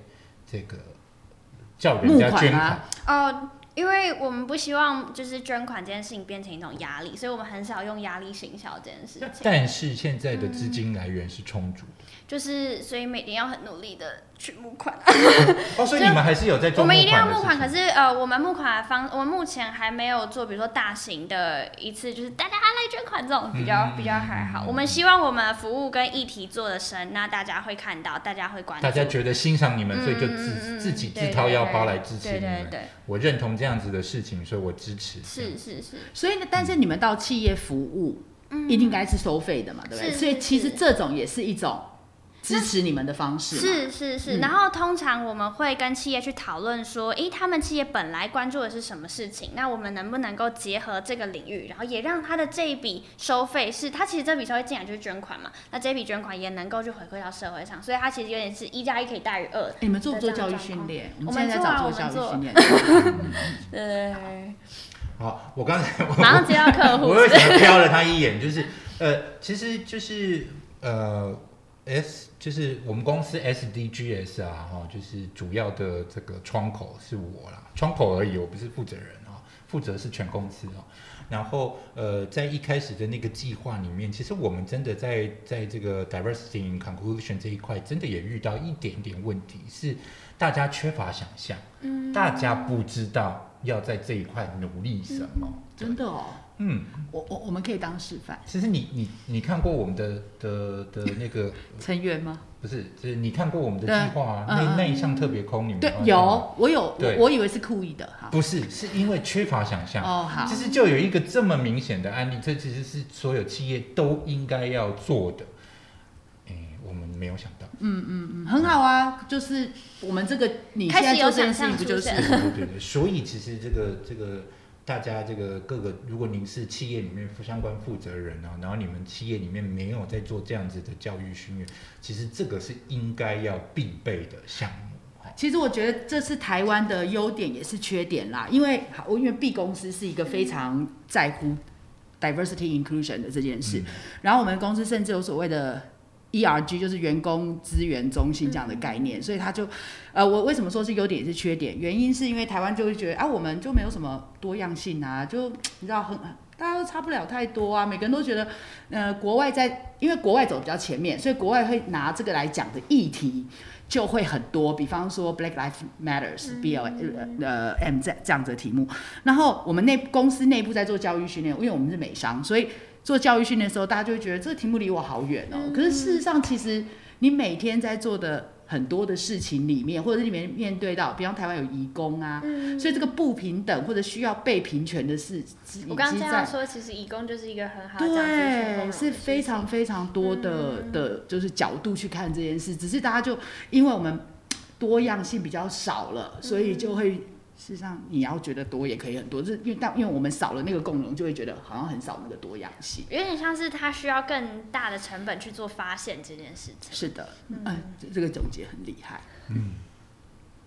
这个。叫人家捐款。哦，因为我们不希望就是捐款这件事情变成一种压力，所以我们很少用压力行销这件事情。但是现在的资金来源是充足的，就是所以每年要很努力的。去募款，哦，所以你们还是有在做。我们一定要募款，可是呃，我们募款的方，我们目前还没有做，比如说大型的一次，就是大家来捐款这种比较比较还好。我们希望我们服务跟议题做的深，那大家会看到，大家会关注，大家觉得欣赏你们，所以就自自己自掏腰包来支持你们。我认同这样子的事情，所以我支持。是是是。所以呢，但是你们到企业服务，一定该是收费的嘛，对不对？所以其实这种也是一种。支持你们的方式是是是，然后通常我们会跟企业去讨论说，诶，他们企业本来关注的是什么事情，那我们能不能够结合这个领域，然后也让他的这一笔收费是，他其实这笔收费进来就是捐款嘛，那这笔捐款也能够去回馈到社会上，所以它其实有点是一加一可以大于二。你们做不做教育训练？我们现在在做教育训练。对。好，我刚才马上接到客户，我为什么瞟了他一眼？就是呃，其实就是呃。S 就是我们公司 SDGs 啊，哈，就是主要的这个窗口是我啦，窗口而已，我不是负责人啊。负责是全公司啊。然后呃，在一开始的那个计划里面，其实我们真的在在这个 diversity in conclusion 这一块，真的也遇到一点点问题，是大家缺乏想象，嗯大家不知道要在这一块努力什么。真的哦，嗯，我我我们可以当示范，其实你你你看过我们的的的那个 成员吗？不是，就是你看过我们的计划啊？嗯嗯那那一项特别空，你们对有，我有，我以为是故意的哈。不是，是因为缺乏想象。哦，好其，实就有一个这么明显的案例，这其实是所有企业都应该要做的。没有想到。嗯嗯嗯，很好啊，就是我们这个你开始有现在做这件事不就是对对对，所以其实这个这个大家这个各个，如果您是企业里面相关负责人啊，然后你们企业里面没有在做这样子的教育训练，其实这个是应该要必备的项目。哦其实我觉得这是台湾的优点，也是缺点啦。因为好，因为 B 公司是一个非常在乎 diversity inclusion 的这件事，嗯然后我们公司甚至有所谓的 ERG，就是员工资源中心这样的概念，所以他就，呃，我为什么说是优点也是缺点？原因是因为台湾就会觉得啊，我们就没有什么多样性啊，就你知道很。大家都差不了太多啊，每个人都觉得，呃，国外在，因为国外走比较前面，所以国外会拿这个来讲的议题就会很多，比方说 Black Lives Matters、B L 呃 M 这这样子的题目。然后我们内公司内部在做教育训练，因为我们是美商，所以做教育训练的时候，大家就会觉得这个题目离我好远哦。可是事实上，其实你每天在做的很多的事情里面，或者是里面面对到，比方台湾有移工啊，嗯所以这个不平等或者需要被平权的事，以我刚刚这样说，其实义工就是一个很好的讲是非常非常多的、嗯的，就是角度去看这件事。只是大家就因为我们多样性比较少了，所以就会事实上你要觉得多也可以很多，就是因为但因为我们少了那个共融，就会觉得好像很少那个多样性。有点像是他需要更大的成本去做发现这件事情。是的，嗯嗯，这这个总结很厉害。嗯，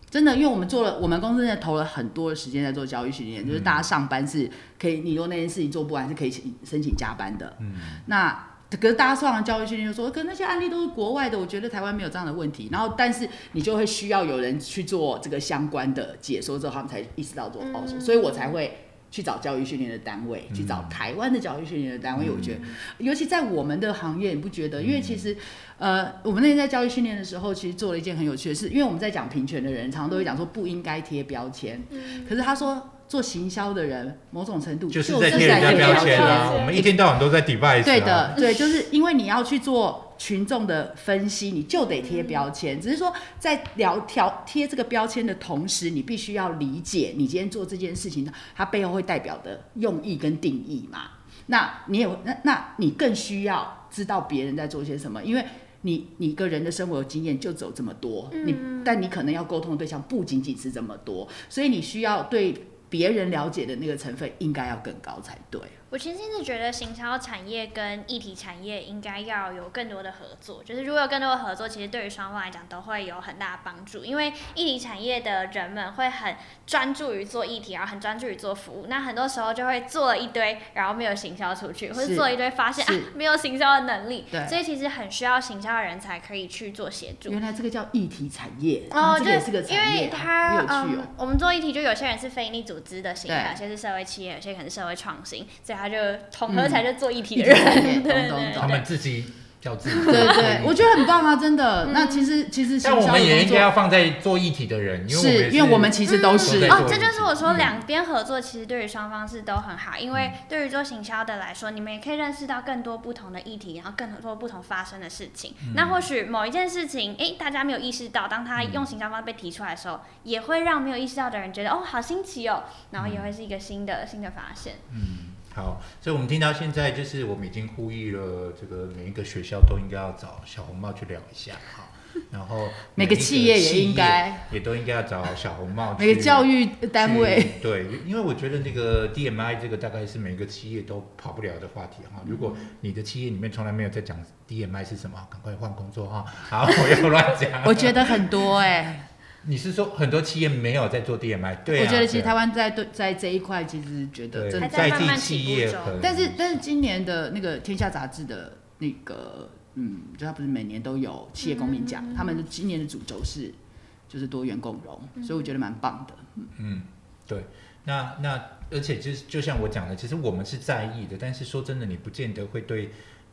真的，因为我们做了，我们公司真的投了很多的时间在做教育训练，就是大家上班是可以，你如果那件事情做不完是可以请申请加班的。嗯，那可是大家上完教育训练就说，可那些案例都是国外的，我觉得台湾没有这样的问题。然后，但是你就会需要有人去做这个相关的解说之后，他们才意识到做哦，嗯所以我才会。去找教育训练的单位，去找台湾的教育训练的单位，我觉得，尤其在我们的行业，你不觉得？因为其实，呃，我们那天在教育训练的时候，其实做了一件很有趣的事，因为我们在讲平权的人，常常都会讲说不应该贴标签，嗯可是他说做行销的人，某种程度就是在在贴人家标签啊，我们一天到晚都在 device 啊。对的，对，就是因为你要去做群众的分析，你就得贴标签。只是说在聊条贴这个标签的同时，你必须要理解你今天做这件事情，它背后会代表的用意跟定义嘛。那你有那那你更需要知道别人在做些什么，因为。你你个人的生活经验就只有这么多，你但你可能要沟通的对象不仅仅是这么多，所以你需要对别人了解的那个成分应该要更高才对。我其实一直觉得行销产业跟议题产业应该要有更多的合作，就是如果有更多的合作，其实对于双方来讲都会有很大的帮助。因为议题产业的人们会很专注于做议题，然后很专注于做服务，那很多时候就会做了一堆，然后没有行销出去，或者是做一堆发现啊没有行销的能力，对所以其实很需要行销的人才可以去做协助。原来这个叫议题产业，哦，这也是个产因业，为它好有趣嗯哦。，我们做议题就有些人是非营利组织的型的，对有些是社会企业，有些可能是社会创新，所以他就统合起来做议题议的人，对他们自己叫自己。对对，我觉得很棒啊，真的。那其实其实像我们也应该要放在做议题的人，是因为我们其实都是哦，这就是我说两边合作其实对于双方是都很好，因为对于做行销的来说，你们也可以认识到更多不同的议题，然后更多不同发生的事情。那或许某一件事情，诶，大家没有意识到，当他用行销方被提出来的时候，也会让没有意识到的人觉得哦，好新奇哦，然后也会是一个新的新的发现。嗯，好，所以我们听到现在就是我们已经呼吁了，这个每一个学校都应该要找小红帽去聊一下哈，然后 每个企业也企应该也都应该要找小红帽，每个教育单位去对，因为我觉得那个 DMI 这个大概是每个企业都跑不了的话题哈。如果你的企业里面从来没有在讲 DMI 是什么，赶快换工作哈。好，我又乱讲。我觉得很多哎，你是说很多企业没有在做 DMI？对啊，我觉得其实台湾在对在这一块其实觉得在地在慢慢企业起步，但是但是今年的那个《天下》杂志的那个，嗯，就它不是每年都有企业公民奖，嗯他们的今年的主轴是就是多元共融，所以我觉得蛮棒的。嗯，对，那那而且就是就像我讲的，其实我们是在意的，但是说真的，你不见得会对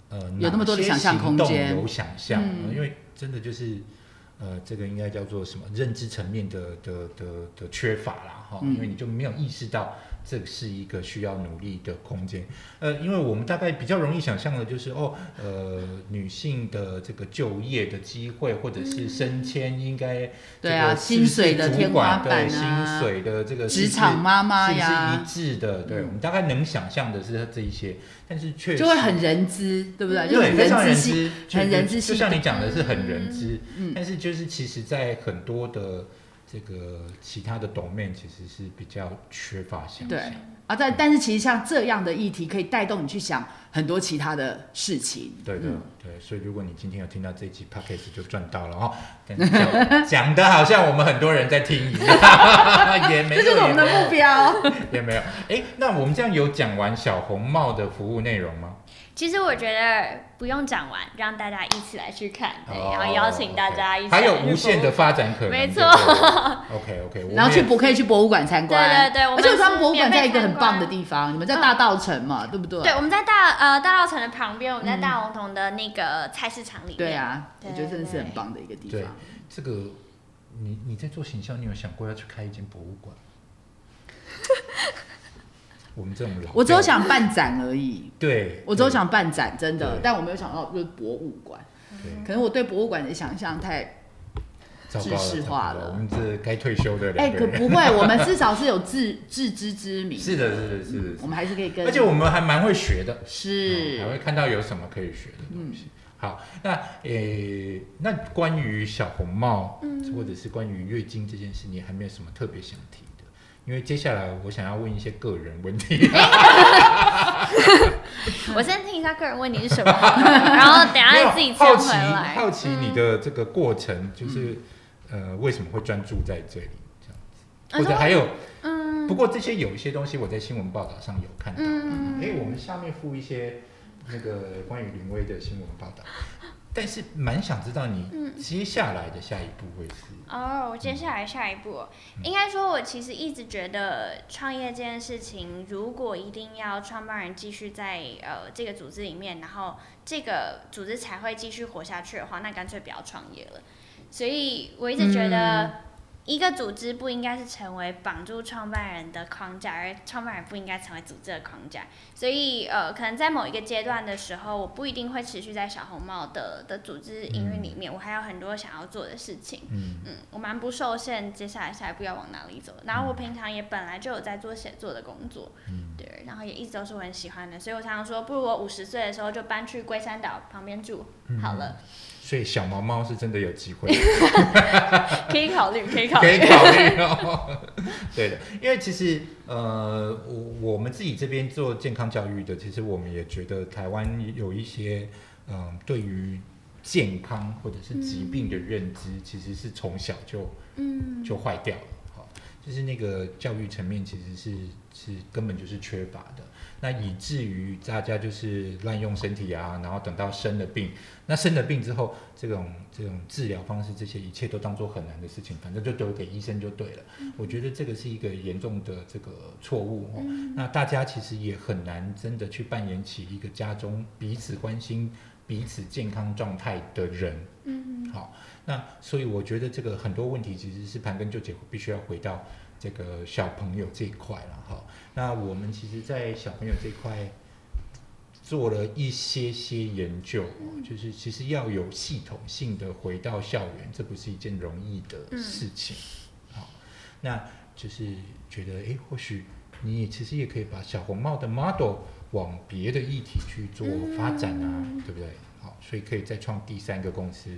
呃有那么多的想象空间有想象，嗯因为真的就是。呃，这个应该叫做什么认知层面的的的的缺乏啦，哈，嗯。因为你就没有意识到这是一个需要努力的空间。呃，因为我们大概比较容易想象的就是，哦，呃，女性的这个就业的机会或者是升迁，应该对啊薪水的天花板啊薪水的这个职场妈妈是是呀一，致的？对，嗯我们大概能想象的是这一些，但是确实就会很人知，对不对？就对，很非常人知很人知就像你讲的是很人知，嗯但是就是其实，在很多的这个其他的 domain 其实是比较缺乏想对象。啊，但但是其实像这样的议题，可以带动你去想很多其他的事情。对的，嗯对，所以如果你今天有听到这一集 podcast 就赚到了哈，但是讲 讲的好像我们很多人在听一样，也没有，这就是我们的目标。也没有。哎，那我们这样有讲完小红帽的服务内容吗？其实我觉得不用讲完，让大家一起来去看，对，哦然后邀请大家一起还有无限的发展可能。没错 OK OK，然后去博可以去博物馆参观，对对对我们而且我们博物馆在一个很棒的地方，你们在大道城嘛，对不对？对，我们在大呃大稻城的旁边，我们在嗯大龙洞的那个菜市场里面。对啊，我觉得真的是很棒的一个地对方。这个，你你在做形象，你有想过要去开一间博物馆？我们这种老，我只有，想办展而已，对我只有想办展，真的，但我没有想到就是博物馆。对，可能我对博物馆的想象太……糟糕了，制式化了。我们这该退休的哎。可不会，我们至少是有自 自知之明。是的，是的，是的，我们还是可以跟，而且我们还蛮会学的，是。嗯还会看到有什么可以学的东西。好，那诶、那关于小红帽，或者是关于月经这件事，你还没有什么特别想提？的？因为接下来我想要问一些个人问题。我先听一下个人问题是什么，然后等下自己好奇牵回来。好奇你的这个过程，就是、呃为什么会专注在这里这样子，嗯或者还有，嗯不过这些有一些东西我在新闻报道上有看到。嗯哎、我们下面附一些那个关于林威的新闻报道，但是蛮想知道你嗯。接下来的下一步会是，哦，我接下来下一步，应该说，我其实一直觉得创业这件事情，如果一定要创办人继续在呃这个组织里面，然后这个组织才会继续活下去的话，那干脆不要创业了。所以我一直觉得，一个组织不应该是成为绑住创办人的框架，而创办人不应该成为组织的框架。所以呃，可能在某一个阶段的时候，我不一定会持续在小红帽的的组织营运里面，我还有很多想要做的事情。嗯嗯，我蛮不受限，接下来下一步要往哪里走。然后我平常也本来就有在做写作的工作，嗯对，然后也一直都是我很喜欢的，所以我常常说，不如我五十岁的时候就搬去龟山岛旁边住、嗯好了，所以小毛毛是真的有机会。可以考虑，可以考虑 可以。考虑哦。对的，因为其实呃，我我们自己这边做健康教育的，其实我们也觉得台湾有一些嗯、对于健康或者是疾病的认知，其实是从小就嗯，就坏掉了。好，就是那个教育层面其实是是根本就是缺乏的，那以至于大家就是滥用身体啊，然后等到生了病，那生了病之后，这种这种治疗方式，这些一切都当做很难的事情，反正就丢给医生就对了。我觉得这个是一个严重的这个错误哦。那大家其实也很难真的去扮演起一个家中彼此关心、彼此健康状态的人。嗯，好，那所以我觉得这个很多问题其实是盘根究底，必须要回到这个小朋友这一块了哈。那我们其实，在小朋友这一块做了一些些研究哦，就是其实要有系统性的回到校园，这不是一件容易的事情。好，那就是觉得，诶，或许你也其实也可以把小红帽的 model 往别的议题去做发展啊，对不对？好，所以可以再创第三个公司。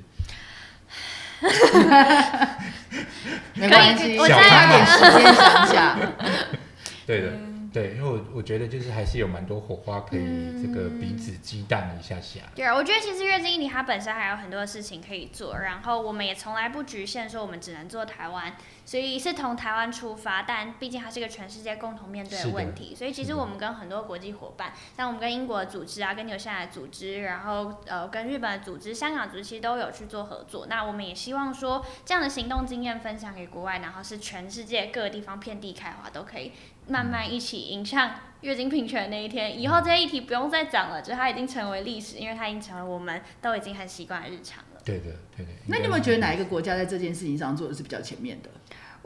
没关系，小我再花点时间想想。对的，对，因为我我觉得就是还是有蛮多火花可以这个彼此激荡一下下。对啊，我觉得其实月经议题它本身还有很多事情可以做，然后我们也从来不局限说我们只能做台湾，所以是从台湾出发，但毕竟它是一个全世界共同面对的的问题，所以其实我们跟很多国际伙伴，像我们跟英国的组织啊，跟纽西兰的组织，然后呃跟日本的组织、香港组织，其实都有去做合作。那我们也希望说这样的行动经验分享给国外，然后是全世界各个地方遍地开花，都可以慢慢一起迎向月经平权那一天。以后这些议题不用再讲了，就是它已经成为历史，因为它已经成为我们都已经很习惯的日常了。对的，对的。那你有没有觉得哪一个国家在这件事情上做的是比较前面的？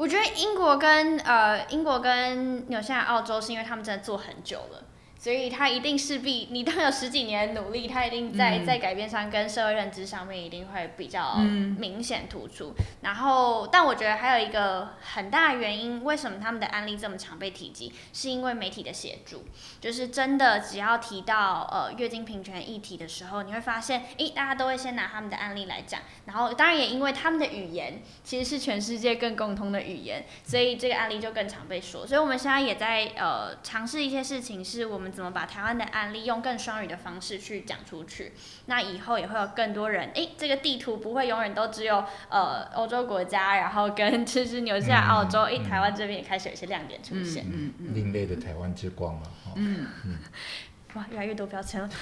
我觉得英国跟呃英国跟纽西兰、澳洲是因为他们真的做很久了，所以他一定势必你当有十几年的努力，他一定在、嗯在改变上跟社会认知上面一定会比较嗯明显突出。然后，但我觉得还有一个很大的原因，为什么他们的案例这么常被提及，是因为媒体的协助。就是真的，只要提到呃月经平权议题的时候，你会发现，诶，大家都会先拿他们的案例来讲。然后，当然也因为他们的语言其实是全世界更共通的语言，所以这个案例就更常被说。所以我们现在也在呃尝试一些事情，是我们怎么把台湾的案例用更双语的方式去讲出去。那以后也会有更多人，诶，这个地图不会永远都只有呃欧洲国家，然后跟就是纽西兰、嗯澳洲，诶，嗯。台湾这边也开始有一些亮点出现。嗯嗯另类的台湾之光嘛，哦。嗯，哇，越来越多标签了，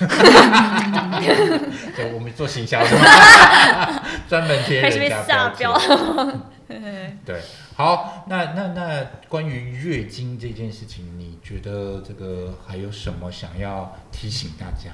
就我们做行销的嘛，专门贴开始被人家下标。标签。对，好，那那那关于月经这件事情，你觉得这个还有什么想要提醒大家？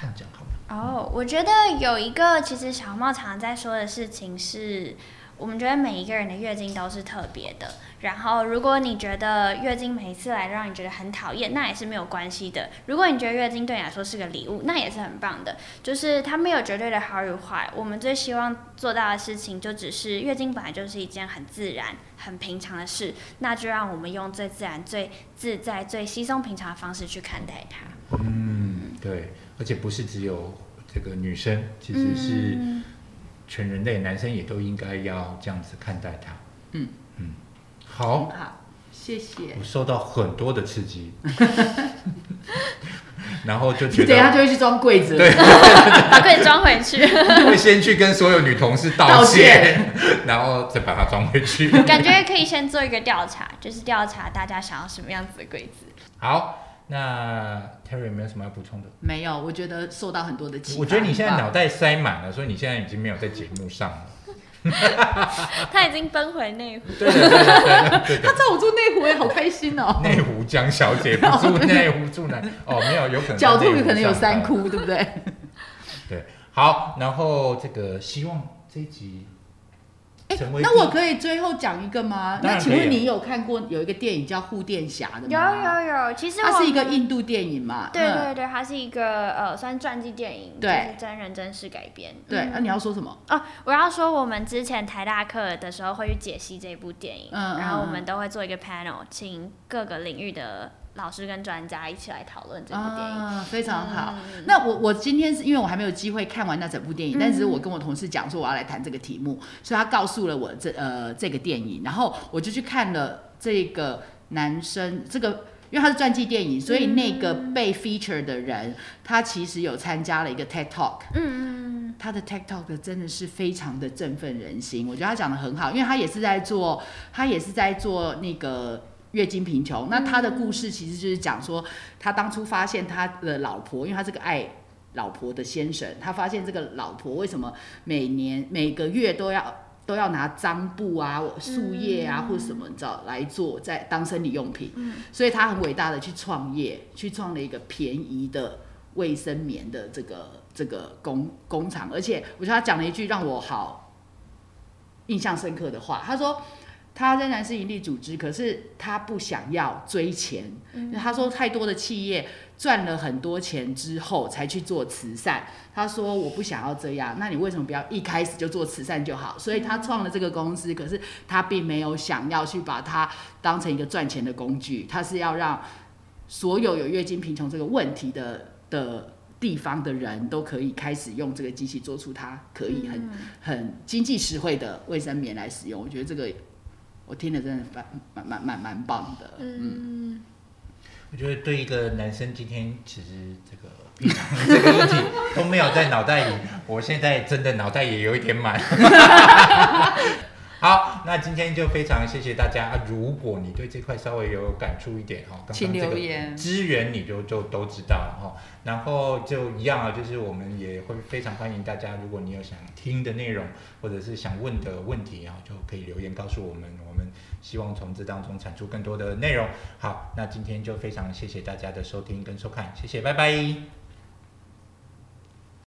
这样讲好吗？哦，我觉得有一个其实小茂常在说的事情是，我们觉得每一个人的月经都是特别的。然后，如果你觉得月经每一次来都让你觉得很讨厌，那也是没有关系的。如果你觉得月经对你来说是个礼物，那也是很棒的。就是它没有绝对的好与坏。我们最希望做到的事情，就只是月经本来就是一件很自然、很平常的事，那就让我们用最自然、最自在、最稀松平常的方式去看待它。嗯，对，而且不是只有这个女生，其实是嗯全人类，男生也都应该要这样子看待它。嗯嗯，好，好，谢谢我。受到很多的刺激，然后就觉得等一下就得会去装柜子。对 把柜子装回去。会先去跟所有女同事道道歉，然后再把它装回去。感觉可以先做一个调查，就是调查大家想要什么样子的柜子。好，那 Terry 有没有什么要补充的？没有，我觉得受到很多的启发。我觉得你现在脑袋塞满了，所以你现在已经没有在节目上了。他已经奔回内湖，对，对，对，对。他在我住内湖，也好开心哦。内湖江小姐不住内湖住哪？哦，没有，有可能狡兔在内湖可能有。三窟，对不对？对，好，然后这个希望这一集哎成为那我可以最后讲一个吗？那请问你有看过有一个电影叫《护垫侠》的吗？有有有，其实它是一个印度电影嘛？对嗯对对，它是一个呃，算传记电影，对就是真人真事改编。对。嗯那你要说什么？哦，我要说，我们之前台大课的时候会去解析这部电影，嗯嗯然后我嗯们都会做一个 panel，请各个领域的老师跟专家一起来讨论这部电影。啊，非常好。嗯那我我今天是因为我还没有机会看完那整部电影，嗯但是我跟我同事讲说我要来谈这个题目，所以他告诉了我这呃这个电影，然后我就去看了这个男生这个。因为他是传记电影，所以那个被 feature 的人，他其实有参加了一个 TED Talk，嗯嗯他的 TED Talk 真的是非常的振奋人心，我觉得他讲的很好，因为他也是在做，他也是在做那个月经贫穷。那他的故事其实就是讲说，他当初发现他的老婆，因为他是个爱老婆的先生，他发现这个老婆为什么每年每个月都要。都要拿脏布啊、树叶啊，嗯或者什么，你知道来做在当生理用品，嗯所以他很伟大的去创业，去创了一个便宜的卫生棉的这个这个工工厂，而且我觉得他讲了一句让我好印象深刻的话，他说他仍然是盈利组织，可是他不想要追钱，嗯他说太多的企业赚了很多钱之后才去做慈善，他说我不想要这样，那你为什么不要一开始就做慈善就好？所以他创了这个公司，可是他并没有想要去把它当成一个赚钱的工具，他是要让所有有月经贫穷这个问题的的地方的人都可以开始用这个机器做出它可以很、很经济实惠的卫生棉来使用。我觉得这个我听了真的蛮蛮蛮蛮蛮棒的。嗯，嗯，我觉得对一个男生今天其实这个这个问题都没有在脑袋里，我现在真的脑袋也有一点满。好，那今天就非常谢谢大家。啊如果你对这块稍微有感触一点哈，刚刚这个。资源你就就都知道了哈。然后就一样啊，就是我们也会非常欢迎大家，如果你有想听的内容或者是想问的问题啊，就可以留言告诉我们，我们希望从这当中产出更多的内容。好，那今天就非常谢谢大家的收听跟收看，谢谢，拜拜。